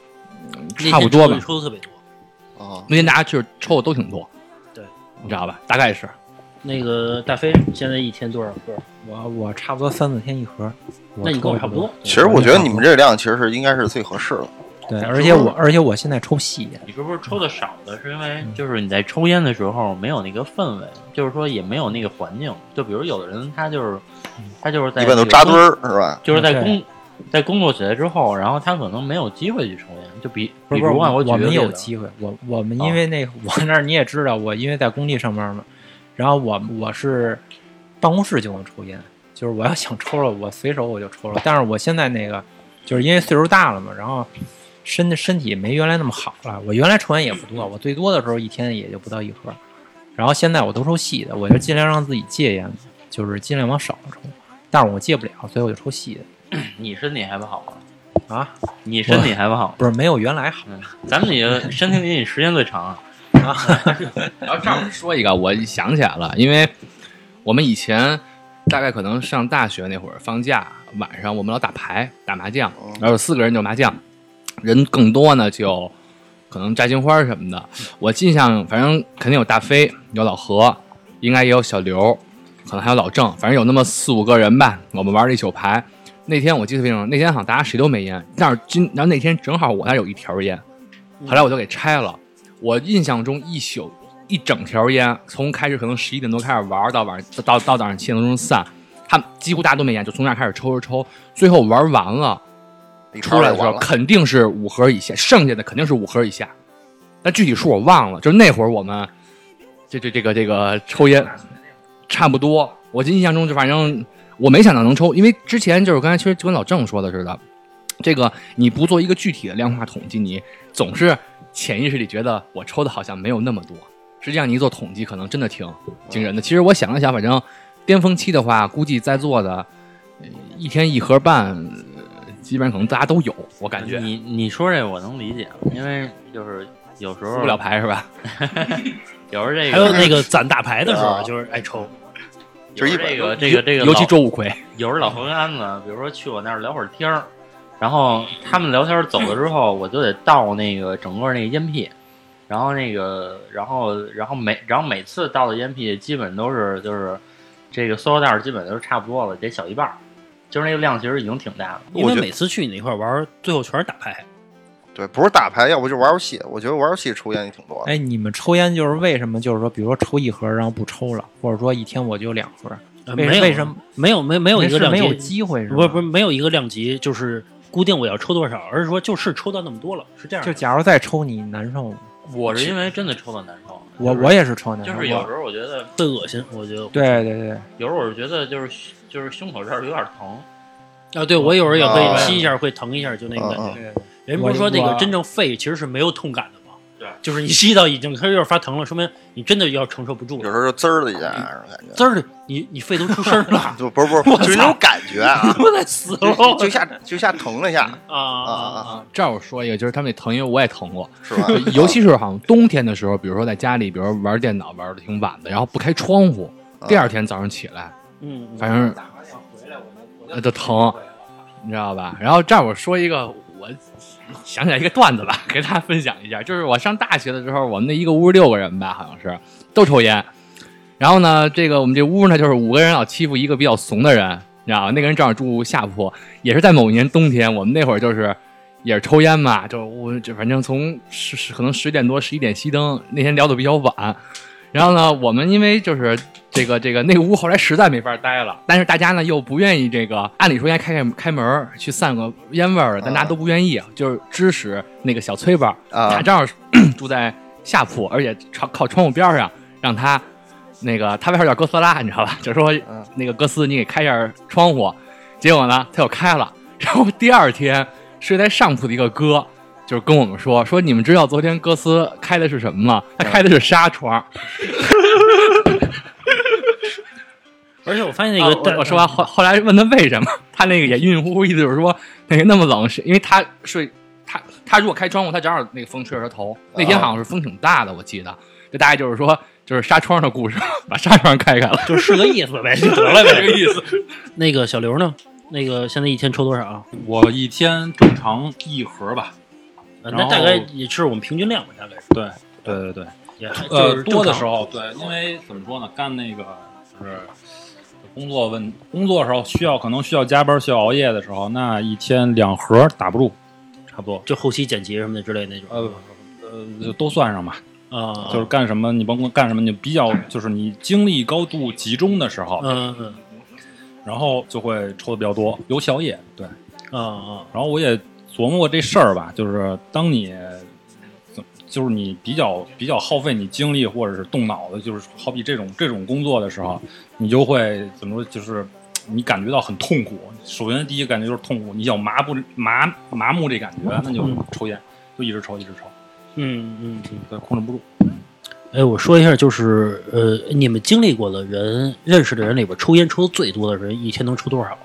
差不多吧
那天抽的特别多。
啊，
那天大家就是抽的都挺多，
对，
你知道吧？大概是
那个大飞现在一天多少盒？
我我差不多三四天一盒，我
那你跟我差不多。
其实我觉得你们这个量其实是应该是最合适的。
对，而且我而且我现在抽细烟，
你是不是抽的少的？是因为就是你在抽烟的时候没有那个氛围，就是说也没有那个环境。就比如有的人他就是他就是在
一般都扎堆儿是吧？
就是在工在工作起来之后，然后他可能没有机会去抽烟。就比
不是不是
比如啊，
我们有机会，我我们因为那个、我那儿你也知道，我因为在工地上班嘛，然后我我是办公室就能抽烟，就是我要想抽了，我随手我就抽了。但是我现在那个就是因为岁数大了嘛，然后身身体没原来那么好了。我原来抽烟也不多，我最多的时候一天也就不到一盒，然后现在我都抽细的，我就尽量让自己戒烟，就是尽量往少了抽。但是我戒不了，所以我就抽细的 [clears throat]
你身体还不好吗？
啊，
你身体还不好？
不是没有原来好
嗯，咱们你 [laughs] 身体里你时间最长啊。
啊。[laughs]
然后这儿说一个，我想起来了，因为我们以前大概可能上大学那会儿放假晚上，我们老打牌、打麻将，然后有四个人就麻将，人更多呢就可能炸金花什么的。我印象反正肯定有大飞，有老何，应该也有小刘，可能还有老郑，反正有那么四五个人吧。我们玩了一宿牌。那天我记得非常清，那天好像大家谁都没烟，但是今然后那天正好我那有一条烟，后来我就给拆了。我印象中一宿一整条烟，从开始可能十一点多开始玩，到晚上到到早上七点多钟散，他们几乎大家都没烟，就从那儿开始抽抽抽，最后玩完了出来的时候。肯定是五盒以下，剩下的肯定是五盒以下，但具体数我忘了。就是那会儿我们这这这个这个抽烟差不多，我印象中就反正我没想到能抽，因为之前就是刚才其实就跟老郑说的似的，这个你不做一个具体的量化统计，你总是潜意识里觉得我抽的好像没有那么多，实际上你一做统计，可能真的挺惊人的。其实我想了想，反正巅峰期的话，估计在座的、呃一天一盒半，呃基本上可能大家都有，我感觉。
你你说这我能理解，因为就是有时候
不了牌是吧？
有时候这 [laughs] 个
还有那个攒大牌的时候，
啊
就是爱抽。
就是一
这个这个这个
尤其周五魁，
有时候老何跟安子，比如说去我那儿聊会儿天儿，然后他们聊天走了之后，我就得倒那个整个那个烟屁，然后那个然后然后每然后每次倒的烟屁基本都是就是这个塑料袋儿基本都是差不多了，得小一半儿，就是那个量其实已经挺大了。
因为每次去你那块玩，最后全是打牌。
对，不是打牌，要不就玩游戏。我觉得玩游戏抽烟也挺多的。
哎，你们抽烟就是为什么？就是说，比如说抽一盒，然后不抽了，或者说一天我就两盒，为
呃没有
为什么
没有没没有一个量
是没有
级，
机会是吧？
不是不是没有一个量级，就是固定我要抽多少，而是说就是抽到那么多了，是这样的。
就假如再抽你难受吗？
我是因为真的抽到难受，
我
就是
我也是抽难受，
就是有时候我觉得
会恶心，我觉得。
对对对，
有时候我是觉得就是就是胸口这儿有点疼，
啊，对我有时候也会
啊
吸一下，会疼一下，就那个感觉。人不是说那个真正肺其实是没有痛感的吗？
对，
就是你吸到已经开始有点发疼了，说明你真的要承受不住了。
有时候就滋儿的一下，那种感觉。
滋儿的，你你肺都出声了，[laughs]
就不是不是，就是那种感觉啊，
死了
就就下就下疼了一下，
啊啊啊！
啊，这儿我说一个，就是他们那疼，因为我也疼过，[laughs]
是吧？
尤其是好像冬天的时候，比如说在家里，比如玩电脑玩的挺晚的，然后不开窗户，第二天早上起来，
嗯，嗯
反正呃就疼，你知道吧？然后这儿我说一个，我想起来一个段子吧，[laughs] 给大家分享一下。就是我上大学的时候，我们那一个屋六个人吧，好像是都抽烟。然后呢，这个我们这屋呢，就是五个人老欺负一个比较怂的人，你知道吧？那个人正好住下铺，也是在某一年冬天，我们那会儿就是也是抽烟嘛，就我就反正从十十可能十点多十一点熄灯，那天聊的比较晚，然后呢，我们因为就是这个这个那个屋后来实在没法待了，但是大家呢又不愿意这个，按理说应该开开开门去散个烟味儿，但大家都不愿意，就是支持那个小崔吧，
啊
他正好 [clears throat] 住在下铺，而且靠靠窗户边上，让他那个他外号叫哥斯拉，你知道吧？[laughs] 就说
嗯
那个哥斯，你给开一下窗户。结果呢，他又开了，[laughs] 然后第二天睡在上铺的一个哥。就是跟我们说说，你们知道昨天哥斯开的是什么吗？他开的是纱窗。[laughs]
而且我发现那
那
个
个、我说完后后来问他为什么，他那个也晕晕乎乎，意思就是说那个那么冷是因为他睡他他如果开窗户，他正好那个风吹着他头。那天好像是风挺大的，我记得，就大概就是说就是纱窗的故事，[laughs] 把纱窗开开了。
就是个意思呗，[laughs] 就得了呗，这个意思。那个小刘呢？那个现在一天抽多少啊？
我一天正常一盒吧，
那大概也是我们平均量吧，大概是。
对对对对，
也还
呃
就是
多的时候对，因为怎么说呢，干那个就是工作问工作的时候需要可能需要加班需要熬夜的时候，那一天两盒打不住，差不多，
就后期剪辑什么的之类那种。
呃呃就都算上吧，
啊，
就是干什么你甭管干什么，你比较就是你精力高度集中的时候，
嗯嗯。
然后就会抽的比较多，尤其熬夜，对。
嗯啊。
然后我也琢磨过这事儿吧，就是当你怎就是你比较比较耗费你精力或者是动脑子，就是好比这种这种工作的时候，你就会怎么说，就是你感觉到很痛苦。首先第一个感觉就是痛苦，你想麻不麻麻木这感觉，那就抽烟，就一直抽一直抽，
嗯嗯嗯。
对，控制不住。
哎，我说一下，就是呃，你们经历过的人、认识的人里边，抽烟抽的最多的人，一天能抽多少？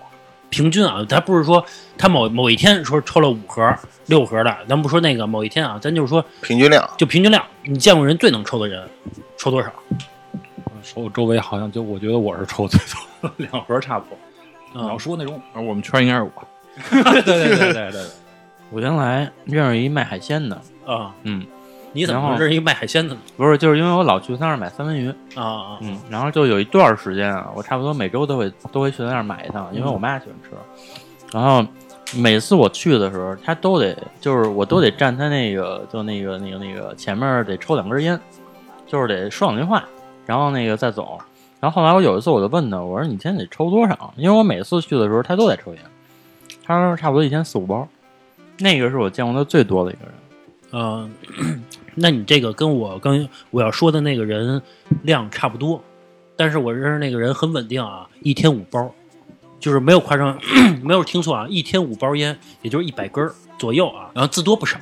平均啊，他不是说他某某一天说抽了五盒、六盒的，咱不说那个某一天啊，咱就是说
平均量。
就平均量，你见过人最能抽的人抽多少？
我周围好像就我觉得我是抽最多，两盒差不多。要说那种，
而我们圈应该是我，
对对对对对对，[laughs]
我原来认识一卖海鲜的，
啊，
嗯，
你怎么
然后
认识一个卖海鲜的呢？
不是，就是因为我老去他那儿买三文鱼，
啊啊
嗯，然后就有一段时间啊，我差不多每周都会都会去他那儿买一趟，因为我妈喜欢吃。然后每次我去的时候，他都得就是我都得站他那个就那个那个那个前面得抽两根烟，就是得说两句话，然后那个再走。然后后来我有一次我就问他，我说你一天得抽多少？因为我每次去的时候他都在抽烟，他说差不多一天四五包，那个是我见过的最多的一个人。
呃，那你这个跟我刚我要说的那个人量差不多，但是我认识那个人很稳定啊，一天五包，就是没有夸张，[clears throat] 没有听错啊，一天五包烟，也就是一百根左右啊，然后字多不少。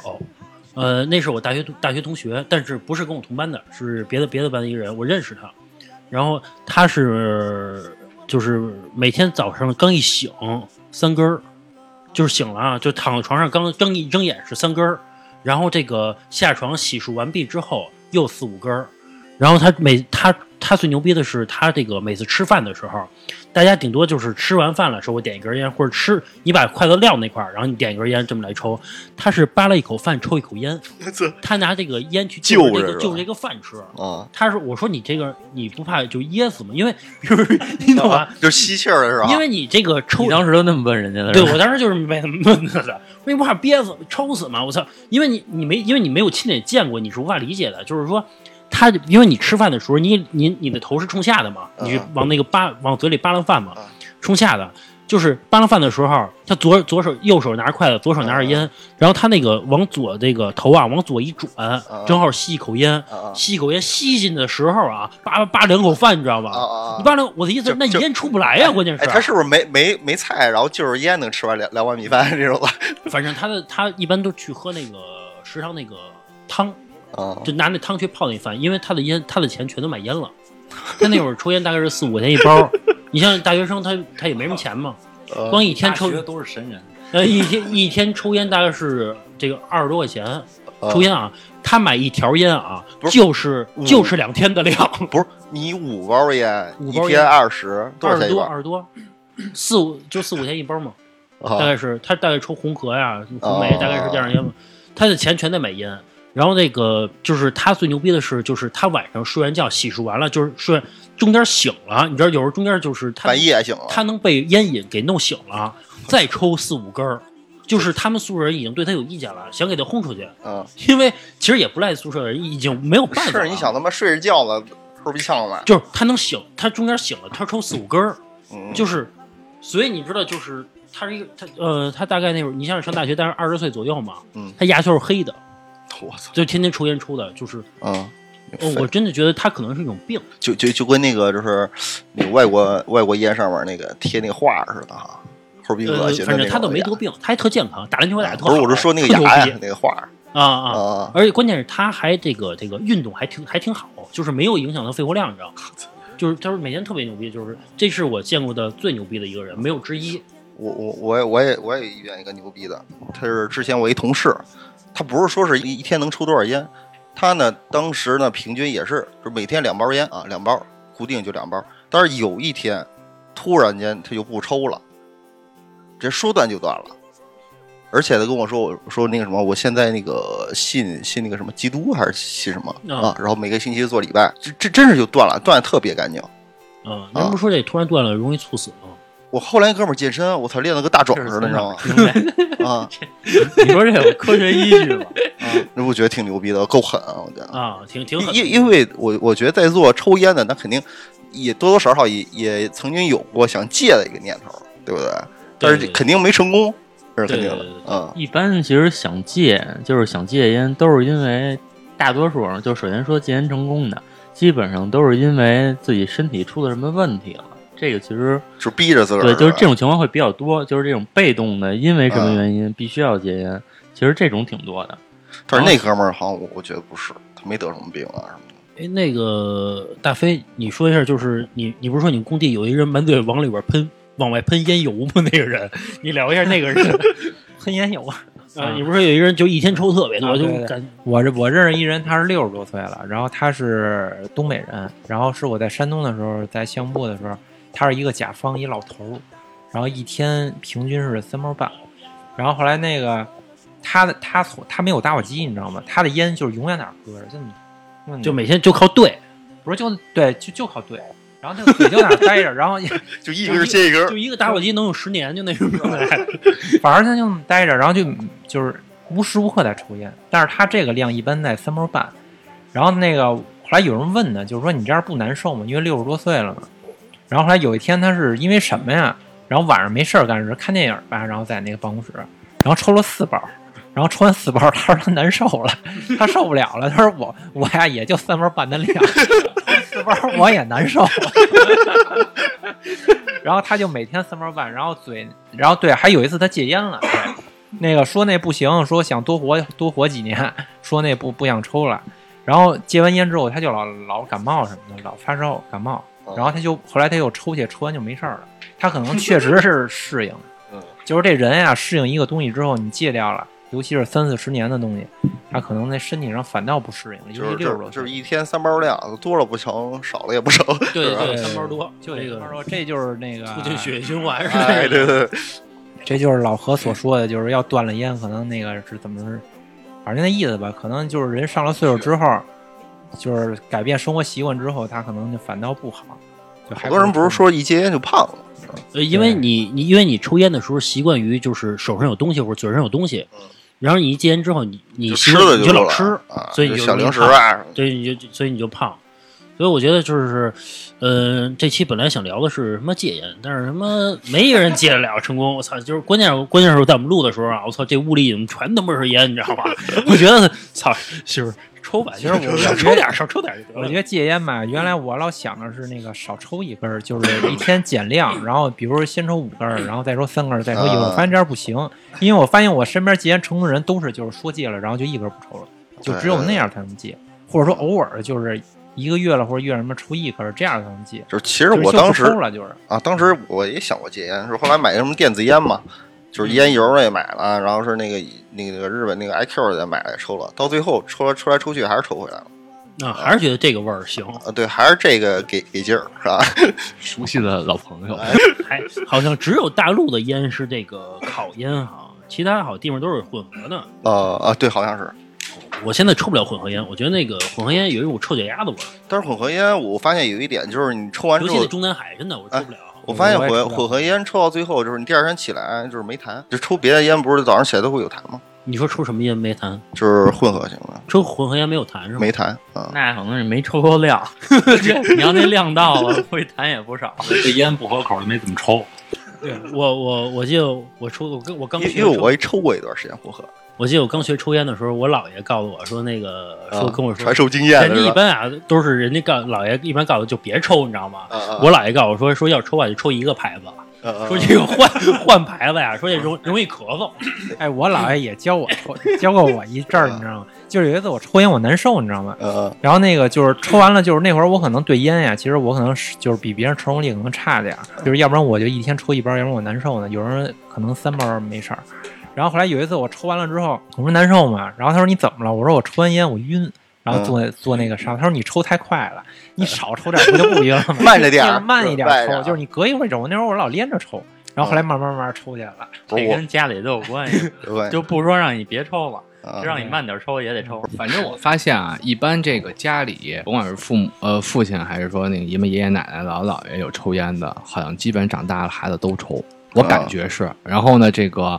呃，那是我大学大学同学，但是不是跟我同班的，是别的别的班的一个人，我认识他。然后他是就是每天早上刚一醒三根儿，就是醒了啊，就躺在床上刚睁一睁眼是三根儿，然后这个下床洗漱完毕之后又四五根儿，然后他每他他最牛逼的是他这个每次吃饭的时候，大家顶多就是吃完饭了，说我点一根烟，或者吃你把筷子撂那块儿，然后你点一根烟这么来抽，他是扒了一口饭抽一口烟，他拿这个烟去就
就着是
这个救这个饭吃。
啊，
他说：“我说你这个你不怕就噎死吗？因为比如你懂吧？[laughs]
就吸气儿的是吧？
因为你这个抽
你当时都那么问人家的，
对我当时就是没怎么问他的，为不怕憋死、抽死吗？我操！因为你你没因为你没有亲眼见过，你是无法理解的。就是说，他因为你吃饭的时候，你你你的头是冲下的嘛，你往那个扒往嘴里扒拉饭嘛
嗯，
冲下的。就是扒拉饭的时候，他左左手右手拿着筷子，左手拿着烟，然后他那个往左这个头啊往左一转，正好吸一口烟，
啊
吸一口烟吸进的时候啊，扒扒两口饭，你知道吧？你扒两，我的意思是，那烟出不来呀，关键是。
哎，他是不是没没没菜，然后就是烟能吃完两两碗米饭这种的？[laughs]
反正他的他一般都去喝那个食堂那个汤，
啊
就拿那汤去泡那饭，因为他的烟他的钱全都买烟了。他那会儿抽烟大概是四五块钱一包，你像大学生他他也没什么钱嘛，
呃
光一天抽
大学都是神人，
呃一天一天抽烟大概是这个二十多块钱，
呃
抽烟啊，他买一条烟啊
是
就是就是两天的量，
不是你五包烟，
五包烟
一天二十，多
二十？多二十多，四五就四五钱一包嘛。大
啊
概是他大概抽红河呀、红梅，
哦
大概是这样烟嘛。他的钱全在买烟，然后那个就是他最牛逼的是，就是他晚上睡完觉洗漱完了，就是睡中间醒了，你知道有时候中间就是他
半夜醒了，
他能被烟瘾给弄醒了，[laughs] 再抽四五根儿。就是他们宿舍人已经对他有意见了，想给他轰出去，
嗯，
因为其实也不赖宿舍人，已经没有办法了。
是你想他妈睡着觉了，后鼻呛嘛，
就是他能醒，他中间醒了，他抽四五根儿，
嗯，
就是，所以你知道，就是他是一个他呃，他大概那会儿，你像上大学，大概二十岁左右嘛，
嗯。
他牙就是黑的，
我操，
就天天抽烟抽的，就是，
嗯，
哦我真的觉得他可能是一种病，
就就就跟那个就是那个外国外国烟上面那个贴那个画似的哈，齁逼恶
呃，
心的那种牙。
反正他倒没得病，他还特健康，打篮球还打得特好。
不是，我是说那个牙呀，那个画
啊啊。
啊，
而且关键是他还这个这个运动还挺还挺好，就是没有影响他肺活量，你知道吗？就是他说每天特别牛逼，就是这是我见过的最牛逼的一个人，没有之一。
我我我也我也我也遇见一个牛逼的，他是之前我一同事，他不是说是一一天能抽多少烟，他呢当时呢平均也是就每天两包烟啊，两包固定就两包，但是有一天突然间他就不抽了，这说断就断了。而且他跟我说，我说那个什么，我现在那个信信那个什么基督还是信什么
啊
啊？然后每个星期做礼拜，这这真是就断了，断的特别干净。
嗯，人不说这突然断了容易猝死吗？
我后来哥们儿健身，我操，练了个大壮似的，你知道吗？啊，
你说这有科学依据吗？
啊那不觉得挺牛逼的，够狠啊！我觉得，
啊，挺挺狠。
因因为我我觉得在座抽烟的，那肯定也多多少少也也曾经有过想戒的一个念头，对不对？但是肯定没成功，这是肯定的嗯，
一般其实想戒，就是想戒烟，都是因为大多数人，就首先说戒烟成功的，基本上都是因为自己身体出了什么问题了。这个其实
就逼着自个儿。
对，就是这种情况会比较多，就是这种被动的，因为什么
嗯
原因必须要戒烟，其实这种挺多的。
但是那哥们儿好像我我觉得不是，他没得什么病啊什么的。
哎，那个大飞，你说一下，就是你你不是说你工地有一人满嘴往里边喷往外喷烟油吗？那个人，你聊一下那个人。[laughs]
喷烟油啊。
啊，你不是说有一个人就一天抽特别多，就
我这我认识一人，他是六十多岁了，然后他是东北人，然后是我在山东的时候，在项目部的时候，他是一个甲方，一老头儿，然后一天平均是三毛半，然后后来那个他的他从他没有打火机，你知道吗？他的烟就是永远在那儿搁着，就
就每天就靠对，
不是就对就就靠对，然后他嘴就在那儿待着，然后 [laughs]
就一根接一根
就，一个打火机能用十年，就那种状态。
反正他就那么待着，然后就就是无时无刻在抽烟，但是他这个量一般在三包半。然后那个后来有人问呢，就是说你这样不难受吗？因为六十多岁了嘛。然后后来有一天他是因为什么呀？然后晚上没事儿干是看电影吧，然后在那个办公室，然后抽了四包。然后抽完四包，他说他难受了，[laughs] 他受不了了。他说我我呀也就三包半的量，[laughs] 四包我也难受。[laughs] 然后他就每天三包半，然后嘴，然后对，还有一次他戒烟了，那个说那不行，说想多活多活几年，说那不不想抽了。然后戒完烟之后，他就老老感冒什么的，老发烧感冒。然后他就后来他又抽去，抽完就没事儿了。他可能 [laughs] 确实是适应，
嗯，
就是这人呀，适应一个东西之后，你戒掉了，尤其是三四十年的东西，他可能在身体上反倒不适应了，
就是
尤其六十多。
就是就是一天三包量，多了不成，少了也不成。
对对，三包多，
就
这个
他说这就是那个
促进血液循环是
哎，[laughs]
吧？
对对对，
这就是老何所说的，就是要断了烟，可能那个是怎么是，反正那意思吧，可能就是人上了岁数之后，就是改变生活习惯之后，他可能就反倒不好。就还
好多人不是说一戒烟就胖了，
呃，因为你你因为你抽烟的时候习惯于就是手上有东西或者嘴上有东西，然后你一戒烟之后，你你
就
习惯你
吃了就
老吃，
啊，
所以你就
零食啊。
对，你就所以你就胖。所以我觉得就是，呃，这期本来想聊的是什么戒烟，但是什么没一个人戒得了成功。我操！就是关键关键时候在我们录的时候啊，我操，这屋里怎么全他妈是烟，你知道吧？[laughs] 我觉得操，就是抽吧，其实我少抽点，少抽点就得了。
我觉得戒烟吧，原来我老想的是那个少抽一根儿，就是一天减量，然后比如说先抽五根儿，然后再抽三根儿，再抽一根儿。我发现这样不行，因为我发现我身边戒烟成功的人都是就是说戒了，然后就一根儿不抽了，就只有那样才能戒，或者说偶尔就是一个月了或者月什么抽一根儿，这样才能戒。
就是其实我当时
抽了，就是
啊，当时我也想过戒烟，是后来买什么电子烟嘛，[laughs] 就是烟油也买了，然后是那个那个那个日本那个 IQ 也买了抽了，到最后抽来抽来抽去还是抽回来了。
啊，还是觉得这个味儿行，
啊，对，还是这个给给劲儿，是吧？[laughs]
熟悉的老朋友，
还好像只有大陆的烟是这个烤烟哈，其他好地方都是混合的。
呃啊，对，好像是。
我现在抽不了混合烟，我觉得那个混合烟有一股臭脚丫子味儿，
但是混合烟，我发现有一点就是你抽完之后
尤其在，中南海，真的我抽不了。
我发现混
我也抽
混合烟抽到最后，就是你第二天起来就是没痰。就抽别的烟，不是早上起来都会有痰吗？
你说抽什么烟没痰？
就是混合型的，
抽混合烟没有痰是吗？
没痰啊。
那可能是没抽够量，[laughs] 你要那量到了，会痰也不少。
这烟不合口，没怎么抽。
对我我我记得我抽我跟我刚
因
学抽
因为我也抽过一段时间混合，
我记得我刚学抽烟的时候，我姥爷告诉我说那个说
啊
跟我说
传授经验
人家？一般啊都是人家告姥爷一般告诉就别抽，你知道吗？我姥爷告诉我说说要抽啊就抽一个牌子，说这个换换牌子呀，说这容容易咳嗽。[clears throat]
哎，我姥爷也教我抽，教过我一阵儿，你知道吗？就是有一次我抽烟我难受，你知道吗？
呃
然后那个就是抽完了，就是那会儿我可能对烟呀，其实我可能是就是比别人承受力可能差点儿，就是要不然我就一天抽一包，要不然我难受呢。有人可能三包没事儿。然后后来有一次我抽完了之后，我说难受嘛，然后他说你怎么了？我说我抽完烟我晕。然后坐坐那个沙发，他说你抽太快了，你少抽点儿不就不晕了吗？[laughs]
慢着点儿 [laughs]
慢一点抽，就是你隔一会儿抽。那会儿我老连着抽，然后后来慢慢慢慢抽去了。
这跟家里都有关系，[laughs]
对
就不说让你别抽了，让你慢点抽也得抽。
反正我发现啊，一般这个家里，甭管是父母呃父亲，还是说那个爷们爷爷奶奶、姥姥姥爷有抽烟的，好像基本长大了孩子都抽，我感觉是。然后呢，这个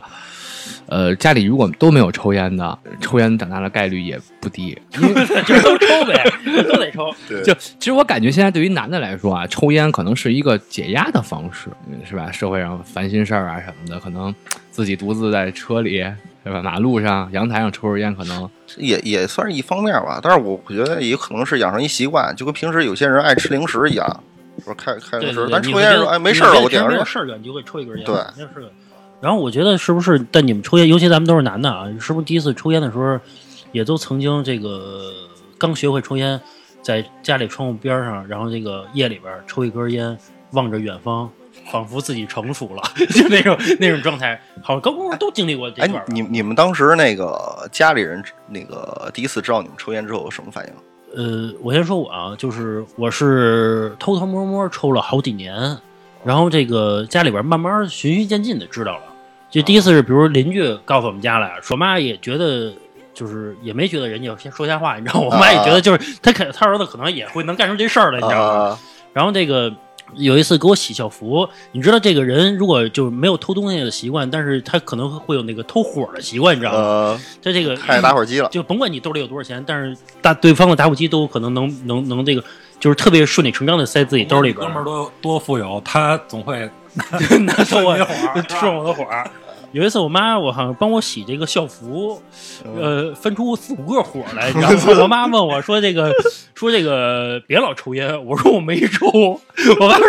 呃家里如果都没有抽烟的，抽烟长大的概率也不低。[laughs]
就都抽呗，都得抽。[laughs]
对
就其实我感觉现在对于男的来说啊，抽烟可能是一个解压的方式，嗯是吧？社会上烦心事儿啊什么的，可能自己独自在车里，是吧？马路上、阳台上抽根烟，可能
也也算是一方面吧。但是我觉得也可能是养成一习惯，就跟平时有些人爱吃零食一样，说开开零食，咱抽烟说哎没事儿了，我点根烟。
有事儿干，你就会抽一根烟。
对
没有事儿干。然后我觉得是不是？在你们抽烟，尤其咱们都是男的啊，是不是第一次抽烟的时候，也都曾经这个刚学会抽烟，在家里窗户边上，然后这个夜里边抽一根烟，望着远方，仿佛自己成熟了，[laughs] 就那种 [laughs] 那种状态。好像高中生都经历过这
哎你你们当时那个家里人那个第一次知道你们抽烟之后有什么反应？
呃，我先说我啊，就是我是偷偷摸摸抽了好几年，然后这个家里边慢慢循序渐进的知道了。就第一次是，比如邻居告诉我们家来，说妈也觉得就是也没觉得人家先说瞎话，你知道，我妈也觉得就是她肯，她儿子可能也会能干出这事儿来，你知道吗？
啊，
然后这个有一次给我洗校服，你知道这个人如果就是没有偷东西的习惯，但是他可能会有那个偷火的习惯，你知道吗？
呃，
他这个
开打火机了，
就甭管你兜里有多少钱，但是大对方的打火机都有可能能能能这个，就是特别顺理成章的塞自己兜里边
哥们儿多多富有，他总会 [laughs]
拿走我
的火儿 [laughs]
顺我的火儿。有一次，我妈我好像帮我洗这个校服，呃，分出四五个火来，你知道吗？[laughs] 我妈问我说：“这个，说这个别老抽烟。”我说：“我没抽。”我妈说：“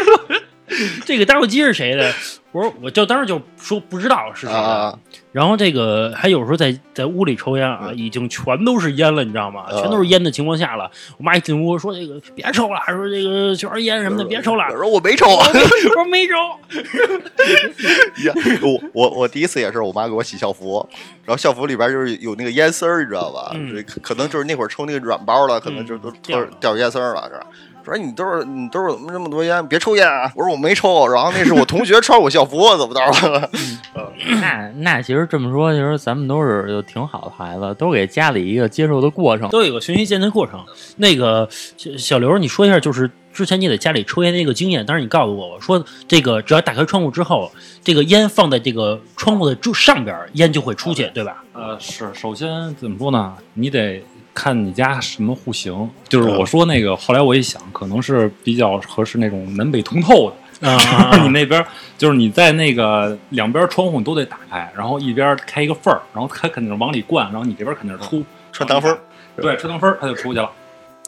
[laughs] 这个打火机是谁的？”我说：“我就当时就说不知道是谁的。
啊，
然后这个还有时候在在屋里抽烟啊，已经全都是烟了，你知道吗？
嗯
全都是烟的情况下了，我妈一进屋说这个别抽了，说这个全是烟什么的，别抽了。
我说我没抽啊，
我说没抽，[laughs]
呀我我我第一次也是我妈给我洗校服，然后校服里边就是有那个烟丝儿，你知道吧？
嗯
可可能就是那会儿抽那个软包了，可能就都
掉
掉烟丝儿了，是吧？说你兜儿你兜儿怎么这么多烟？别抽烟啊！我说我没抽，然后那是我同学穿我校服，怎么着了？[laughs]
那那其实这么说，其实咱们都是有挺好的孩子，都给家里一个接受的过程。
都有个循序渐进的过程。那个小小刘，你说一下，就是之前你在家里抽烟的那个经验。当时你告诉我，我说这个只要打开窗户之后，这个烟放在这个窗户的柱上边，烟就会出去，对吧？
呃，是，首先怎么说呢？你得看你家什么户型。就是我说那个，后来我一想，可能是比较合适那种南北通透的。
啊 [laughs]
你那边就是你在那个两边窗户你都得打开，然后一边开一个缝儿，然后它肯定是往里灌，然后你这边肯定是出
穿堂风儿，
对，穿堂风儿它就出去了。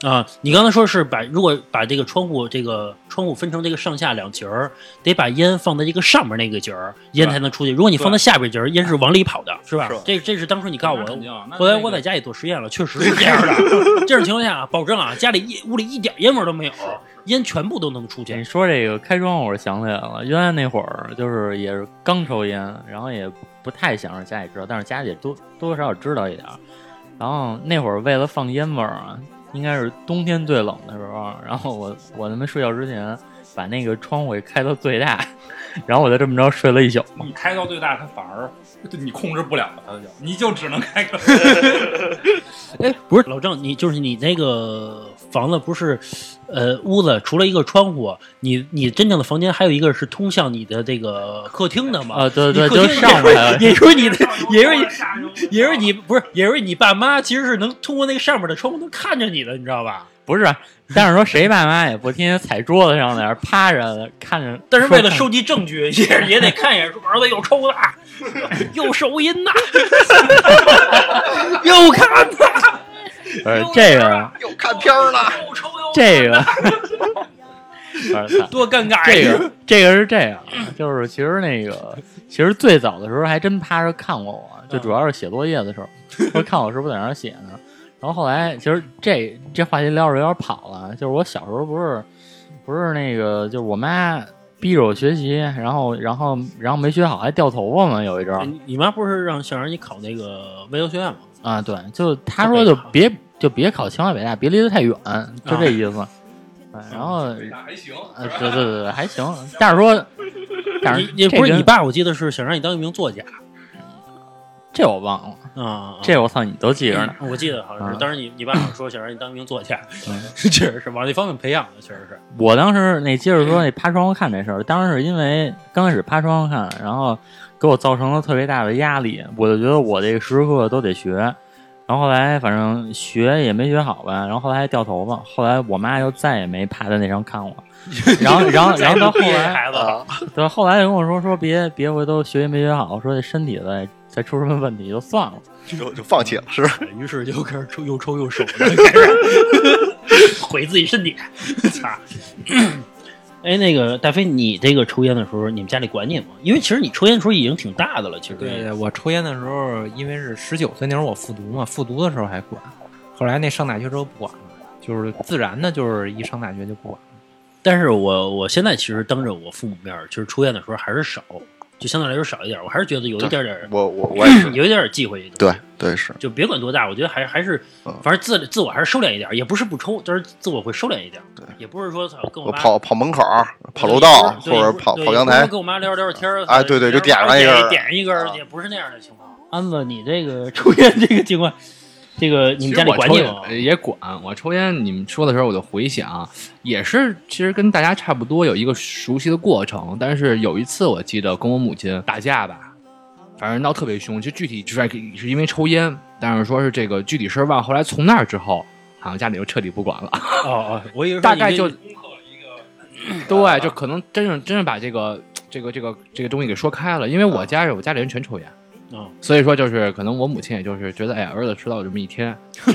啊，你刚才说是把如果把这个窗户这个窗户分成这个上下两节儿，得把烟放在这个上面那个节儿，烟才能出去。如果你放在下边节儿，烟是往里跑的，是吧？
是
这这是当初你告诉我的。后来我在家里做实验了，确实 [laughs] 是这样的。这种情况下，保证啊，家里一屋里一点烟味儿都没有，烟全部都能出去你。
说这个开窗户，我想起来了，原来那会儿就是也是刚抽烟，然后也不太想让家里知道，但是家里多多多少少知道一点儿。然后那会儿为了放烟味儿啊，应该是冬天最冷的时候，然后我我他妈睡觉之前把那个窗户给开到最大，[laughs] 然后我就这么着睡了一宿。
你开到最大，它反而你控制不了了，它就你就只能开个。[laughs] [laughs]
哎，不是老郑，你就是你那个房子不是，呃，屋子除了一个窗户，你你真正的房间还有一个是通向你的这个客厅的嘛？
啊，对对，就上面
也就是你的，也就是你，也就是你不是，也就是你爸妈其实是能通过那个上面的窗户能看着你的，你知道吧？
不是，但是说谁爸妈也不天天踩桌子上在那儿趴着看着，
但是为了收集证据，也也得看一眼，说儿子又抽了，[laughs] 又手淫呐 [laughs] [laughs] 又看呐，
不是这个
又看片儿了，
又抽又 [laughs]
这个，
多尴尬
这！个这个是这样，[clears throat] 就是其实那个其实最早的时候还真趴着看过我，就主要是写作业的时候，说看我是不是在那儿写呢。然后后来其实这这话题聊着有点跑了，就是我小时候不是不是那个，就是我妈逼着我学习，然后然后然后没学好还掉头发嘛，有一阵儿
哎你你妈不是让想让你考那个卫优学院吗？
啊，对，就她说就别就别考清华北大，别离得太远，就这意思。对然后
还行，
呃，对对对对，还行，但是说，[laughs] 但是
你你不是你爸，我记得是想让你当一名作家
这我忘了，
啊。
这我操你都记着呢。
我记得好像是，
啊
当时你你爸说想让你当一名作家，[laughs]
嗯
确实是往那方面培养的，确实是。
我当时那接着说那趴窗户看这事儿，当时是因为刚开始趴窗户看，然后给我造成了特别大的压力，我就觉得我这个时时刻刻都得学，然后后来反正学也没学好吧，然后后来还掉头发，后来我妈就再也没趴在那上看我，[laughs] 然后然后然后到后来，
孩子，
啊，
对，后来就跟我说说别别回头学习没学好，说这身体再再出什么问题就算了。
就就放弃了，是吧？[laughs]
于是就开始抽又抽又手的，开始 [laughs] 毁自己身体。操！哎，那个大飞，你这个抽烟的时候，你们家里管你吗？因为其实你抽烟的时候已经挺大的了，其实。
对对，我抽烟的时候，因为是十九岁那会儿我复读嘛，复读的时候还管，后来那上大学之后不管了，就是自然的，就是一上大学就不管了。
但是我我现在其实当着我父母面儿，其实抽烟的时候还是少，就相对来说少一点。我还是觉得有一点点，
我我我也是，
有一点点忌讳。
对对是，
就别管多大，我觉得还还是
嗯，
反正自自我还是收敛一点，也不是不抽，就是自我会收敛一点。
对，
也不是说跟我
跑跑门口、跑楼道或者跑跑阳台
跟我妈聊聊天儿，
哎对对就点上一根
点一根，
啊
也不是那样的情况。安子，你这个抽烟这个情况，这个你们家里管你吗？
也管。我抽烟，你们说的时候我就回想，也是其实跟大家差不多有一个熟悉的过程。但是有一次我记得跟我母亲打架吧，反正闹特别凶，就具体就是是因为抽烟，但是说是这个具体事儿忘。后来从那儿之后，好像家里就彻底不管了。
哦哦，我以为 [laughs]
大概就 [clears throat] 对，就可能真正真正把这个这个这个这个东西给说开了，因为我家人我家里人全抽烟。
嗯。
所以说，就是可能我母亲也就是觉得，哎呀，儿子迟到有这么一天，只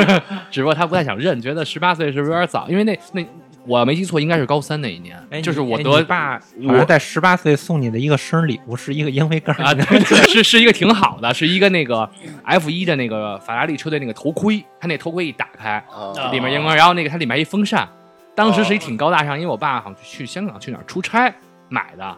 [laughs] 只不过她不太想认，觉得十八岁是不是有点早？因为那那我没记错，应该是高三那一年，
哎，
就是我得
爸好像在十八岁送你的一个生日礼物是一个烟灰缸。[laughs]
啊，对是是一个挺好的，是一个那个 F 一的那个法拉利车队那个头盔，他那头盔一打开，
哦
里面烟光，然后那个它里面一风扇，当时是一挺高大上，因为我爸好像去香港去哪儿出差买的。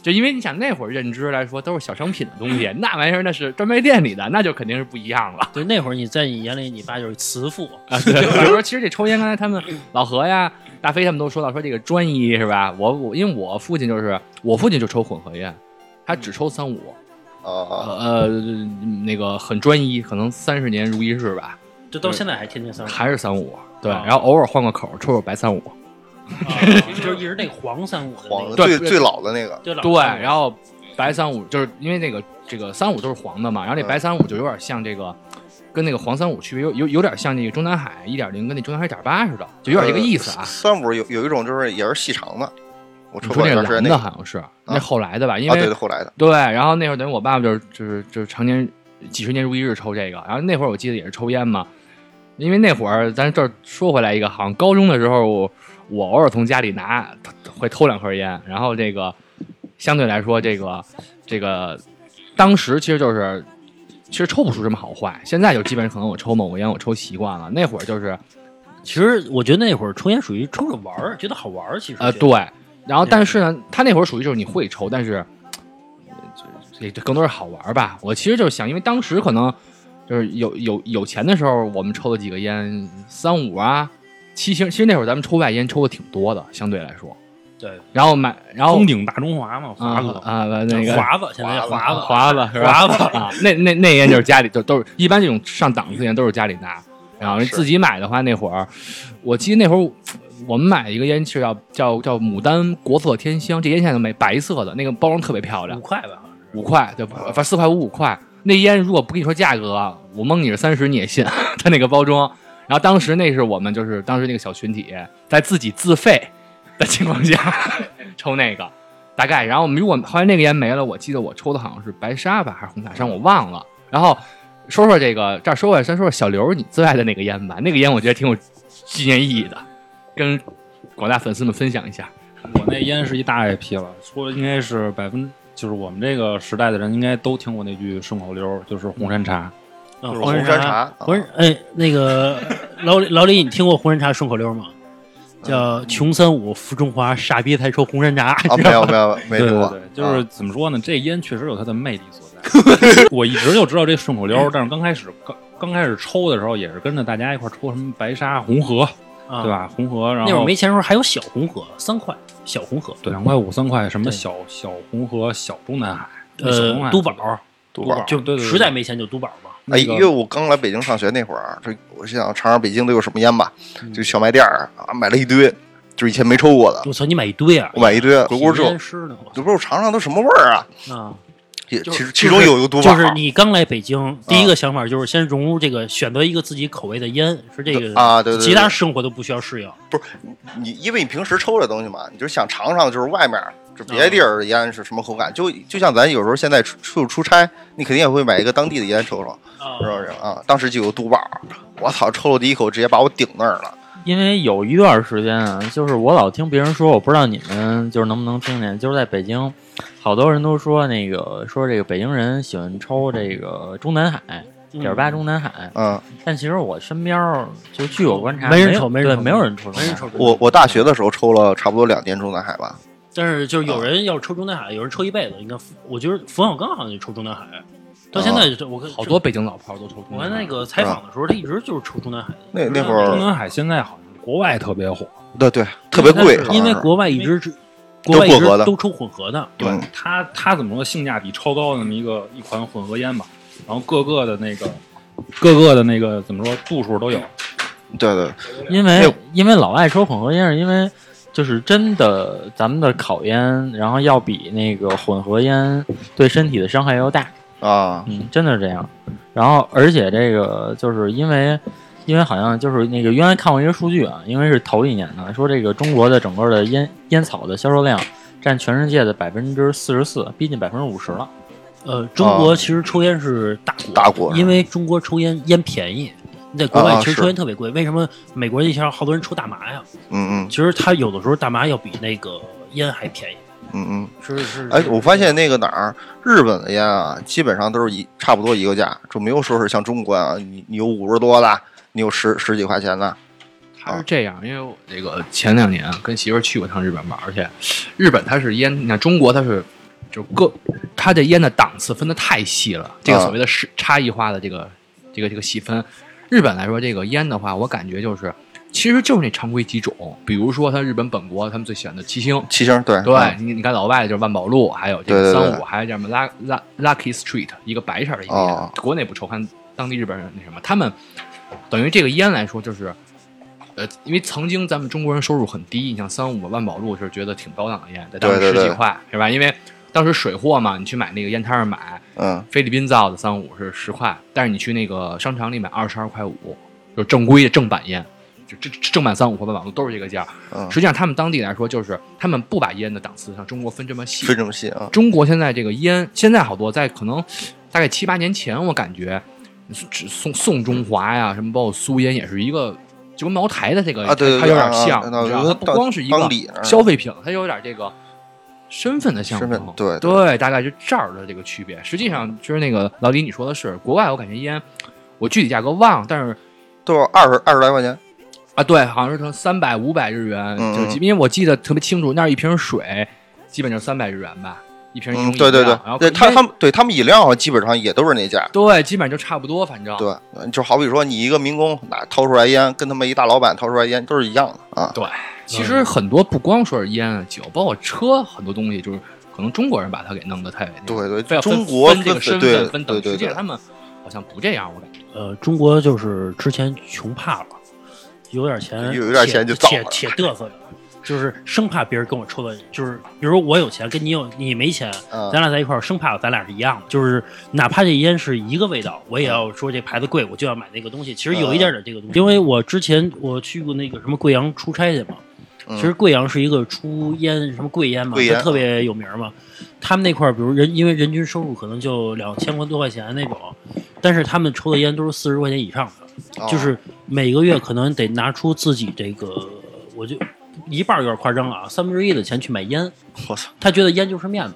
就因为你想那会儿认知来说都是小商品的东西，[laughs] 那玩意儿那是专卖店里的，那就肯定是不一样了。
对那会儿你在你眼里，你爸就是慈父，
啊，对，比如说，其实这抽烟，刚才他们老何呀、大飞他们都说到说这个专一是吧？我我因为我父亲就是我父亲就抽混合烟，他只抽三五，
啊
呃，那个很专一，可能三十年如一日吧，
就到现在还天天三五，
还是三五。对，
啊
然后偶尔换个口，抽抽白三五。
啊就是一直那个黄三五的那个
黄的
对
最最老的那个，
对，
对老三五
然后白三五就是因为那个这个三五都是黄的嘛，然后那白三五就有点像这个。跟那个黄三五区别有有有点像那个中南海一点零跟那中南海一点八似的，就有点这个意思啊
呃。三五有有一种就是也是细长的，我抽
你说那
过一段时间那个
蓝的好像是那后来的吧，因
啊，
为
对对，后来的
对，然后那会儿等于我爸爸就是就是就是常年几十年如一日抽这个，然后那会儿我记得也是抽烟嘛，因为那会儿咱这儿说回来一个，好像高中的时候我我偶尔从家里拿会偷两盒烟，然后这个相对来说这个这个当时其实就是其实抽不出什么好坏，现在就基本上可能我抽某个烟我抽习惯了，那会儿就是
其实我觉得那会儿抽烟属于抽着玩儿，觉得好玩儿。其实
呃，对，然后但是呢，他那会儿属于就是你会抽，但是呃这这更多是好玩吧。我其实就是想，因为当时可能就是有有有钱的时候，我们抽了几个烟，三五啊、七星。其实那会儿咱们抽外烟抽的挺多的，相对来说。
对，
然后买，然后
封顶大中华嘛，华子，
啊那个
华子现在华子，
华子？
华子
啊，那那那烟就是家里就都是一般这种上档次烟都是家里拿。然后自己买的话，那会儿我记得那会儿我们买一个烟是叫叫叫牡丹国色天香，这烟现在都没白色的，那个包装特别漂亮
五，块吧，好像是。
五块对，反正四块五五块。那烟如果不跟你说价格，我蒙你是三十你也信，[laughs] 它那个包装。然后当时那是我们就是当时那个小群体在自己自费的情况下 [laughs] 抽那个，大概。然后我们如果后来那个烟没了，我记得我抽的好像是白沙吧还是红塔山，我忘了。然后说说这个这儿说说先说说小刘你最爱的那个烟吧，那个烟我觉得挺有纪念意义的，跟广大粉丝们分享一下。
我那烟是一大 IP 了，说应该是百分，就是我们这个时代的人应该都听过那句顺口溜，就是红山茶。
就是
红
红山茶啊
红山哎，那个老李老李，你听过红山茶顺口溜吗？叫“穷三五富中华，傻逼才抽红山茶”。[laughs]
啊，没有没有没听过
对对对，，就是怎么说呢？这烟确实有它的魅力所在。[laughs] 我一直就知道这顺口溜，但是刚开始刚刚开始抽的时候，也是跟着大家一块抽什么白沙、红河，
啊
对？吧？红河，然后
那会儿没钱的时候还有小红河，三块小红河，
对两块五三块，什么小小红河、小中南海、小红海
呃，都宝，
都宝
就
对对对
实在没钱就都宝嘛。
哎，
那个
因为我刚来北京上学那会儿，这我想尝尝北京都有什么烟吧，就小卖店儿啊，买了一堆，就是以前没抽过的，
我操，你买一堆啊！
我买一堆，回国之后
体验，师呢，我
就不是我尝尝都什么味儿啊？
啊！
也其实其中有一个独宝，
就是你刚来北京，第一个想法就是先融入这个，选择一个自己口味的烟，是这个
啊对对对
其他生活都不需要适应。
不是你因为你平时抽这东西嘛，你就想尝尝，就是外面就别的地儿的烟是什么口感，就就像咱有时候现在出出出差，你肯定也会买一个当地的烟抽抽，是不是啊？当时就有杜宝，我操，抽了第一口直接把我顶那儿了。
因为有一段时间啊，就是我老听别人说，我不知道你们就是能不能听见，就是在北京，好多人都说那个说这个北京人喜欢抽这个中南海
嗯
点八中南海，
嗯，
但其实我身边就据我观察，
没人
有对，
抽没人抽
没有人抽中
没人抽
南海。
我我大学的时候抽了差不多两年中南海吧，
但是就是有人要是抽中南海，有人抽一辈子。你看，我觉得冯小刚好像就抽中南海，到现在就我看
好多。北京老炮儿都抽中
我
南海。
我看那个采访的时候，他一直就是抽中南海。
那那会儿
中南海现在好像国外特别火，
对对特别贵，
因为国外一直是国外一
混合的
直都抽混合的。
对
嗯
它它怎么说性价比超高的那么一个一款混合烟吧，然后各个的那个各个的那个怎么说度数都有，
对对
因为因为老爱抽混合烟，是因为就是真的咱们的烤烟，然后要比那个混合烟对身体的伤害要大。
啊，
嗯，真的是这样。然后，而且这个就是因为，因为好像就是那个原来看过一个数据啊，因为是头一年的，说这个中国的整个的烟烟草的销售量占全世界的百分之四十四，逼近百分之五十了。
呃，中国其实抽烟是大国，
大国
因为中国抽烟烟便宜。你在国外其实抽烟特别贵，为什么美国一下好多人抽大麻呀？
嗯嗯
其实他有的时候大麻要比那个烟还便宜。
嗯嗯。
是是。
哎，我发现那个哪儿，日本的烟啊，基本上都是一差不多一个价，就没有说是像中国啊，你你有五十多的，你有十十几块钱的，
它是这样，因为我这个前两年跟媳妇儿去过趟日本玩，而且日本它是烟，你看中国它是就各它这烟的档次分的太细了，这个
啊
所谓的是差异化的这个这个这个细分，日本来说这个烟的话，我感觉就是其实就是那常规几种，比如说它日本本国他们最喜欢的七星。
七星对
对
嗯
你，你看老外就是万宝路，还有这个
对对对
三五，还有叫什么拉拉 Lucky Street，一个白色的一个烟，
哦
国内不抽，看当地日本人那什么，他们等于这个烟来说，就是呃，因为曾经咱们中国人收入很低，你像三五万宝路是觉得挺高档的烟，在当时
对对对
十几块是吧？因为当时水货嘛，你去买那个烟摊上买，
嗯。
菲律宾造的三五是十块，但是你去那个商场里买二十二块五，就是正规的正版烟。就正正版三五和万宝路都是这个价，
嗯，
实际上他们当地来说，就是他们不把烟的档次像中国分这么细，
分这么细啊，
中国现在这个烟，现在好多在可能大概七八年前，我感觉只宋宋中华呀，什么包括苏烟，也是一个就跟茅台的这个
啊对对
它有点像，
啊
你知道不光是一个消费品，它有点这个身份的象征
身份。对
对，大概就这儿的这个区别。实际上，就是那个老李你说的是，国外我感觉烟，我具体价格忘了，但是
都是二十二十来块钱，
啊，对，好像是成三百五百日元，
嗯
就因为我记得特别清楚，那儿一瓶水基本就三百日元吧，一瓶饮
嗯，对对对
然后，
对他他们对他们饮料好像基本上也都是那价。
对，基本上就差不多，反正
对，就好比说你一个民工拿掏出来烟，跟他们一大老板掏出来烟都是一样的啊。
对，其实很多不光说是烟啊酒，包括车，很多东西就是可能中国人把它给弄得太
对对
非要
中国
分这个身
分对
份分等级，
对对对
实际上他们好像不这样，我感觉。
呃，中国就是之前穷怕了，有点钱，
有有点钱就造
且
了
且嘚瑟的，就是生怕别人跟我抽的，就是比如我有钱，跟你有你没钱，
嗯。
咱俩在一块儿，生怕咱俩是一样的，就是哪怕这烟是一个味道，我也要说这牌子贵，我就要买那个东西。其实有一点点这个东西，因为我之前我去过那个什么贵阳出差去嘛，
嗯。
其实贵阳是一个出烟什么贵烟嘛，
贵烟
它特别有名嘛。他们那块儿，比如人因为人均收入可能就两千块多块钱那种，但是他们抽的烟都是四十块钱以上的，
哦
就是每个月可能得拿出自己这个，我就一半有点夸张了啊，三分之一的钱去买烟。
我操
他觉得烟就是面子，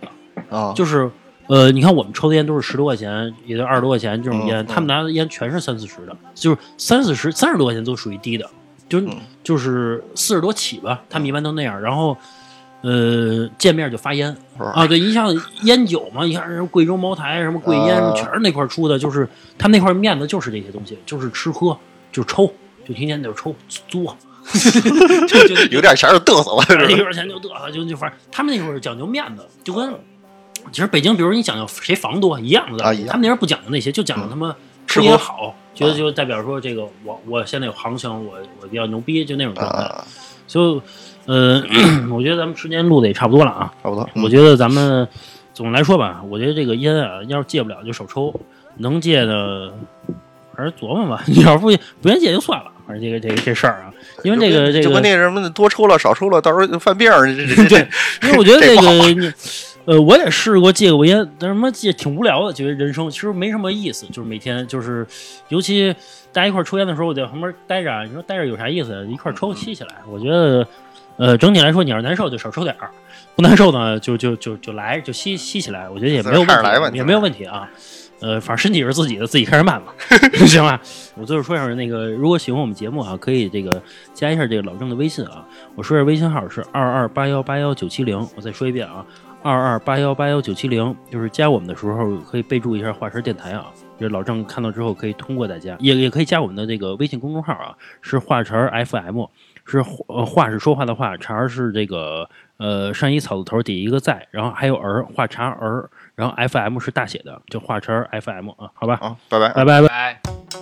啊！
就是呃，你看我们抽的烟都是十多块钱，也就二十多块钱这种烟，
嗯嗯
他们拿的烟全是三四十的，就是三四十、三十多块钱都属于低的，就、
嗯
就是四十多起吧，他们一般都那样。然后呃，见面就发烟啊，对，一像烟酒嘛，你看什么贵州茅台、什么贵烟，
啊
全是那块出的，就是他们那块面子就是这些东西，就是吃喝，就抽，就天天就抽作。[laughs] 就就
有点钱就嘚瑟了，
一
是吧？
会儿钱就嘚瑟，就就反正他们那会儿讲究面子，就跟其实北京，比如你讲究谁房多一样的，他们那边不讲究那些，就讲究他妈
吃喝
好，觉得就代表说这个我我现在有行情，我我比较牛逼，就那种状态。
啊，
就呃，[clears throat] 我觉得咱们时间录的也差不多了啊。
差不多。
我觉得咱们总的来说吧，我觉得这个烟啊，要是戒不了就少抽，能戒的还是琢磨吧。[laughs] 你要不不愿意戒就算了，反正这个这个这事儿啊，因为这个这个
就跟那什么多抽了少抽了，到时候就犯病儿。[laughs]
对，因为我觉得这个你，呃，我也试过戒过烟，但是他妈戒挺无聊的，觉得人生其实没什么意思，就是每天就是，尤其大家一块儿抽烟的时候，我在旁边待着，你说待着有啥意思？一块儿抽吸起来，我觉得，呃，整体来说，你要是难受就少抽点儿，不难受呢就就就就来就吸吸起来，我觉得也没有问题，也没有问题啊。呃，反正身体是自己的，自己看着办吧，[laughs] 行吧？我最后说一下那个，如果喜欢我们节目啊，可以这个加一下这个老郑的微信啊。我说一下微信号是二二八幺八幺九七零，我再说一遍啊，二二八幺八幺九七零，就是加我们的时候可以备注一下“华晨电台”啊。这老郑看到之后可以通过大家，也也可以加我们的这个微信公众号啊，是华晨 FM，是呃话是说话的话，茶是这个呃上一草字头底一个在，然后还有儿画叉儿，然后 FM 是大写的，就华晨 FM 啊，好吧，
啊，拜拜。
拜拜拜。
拜。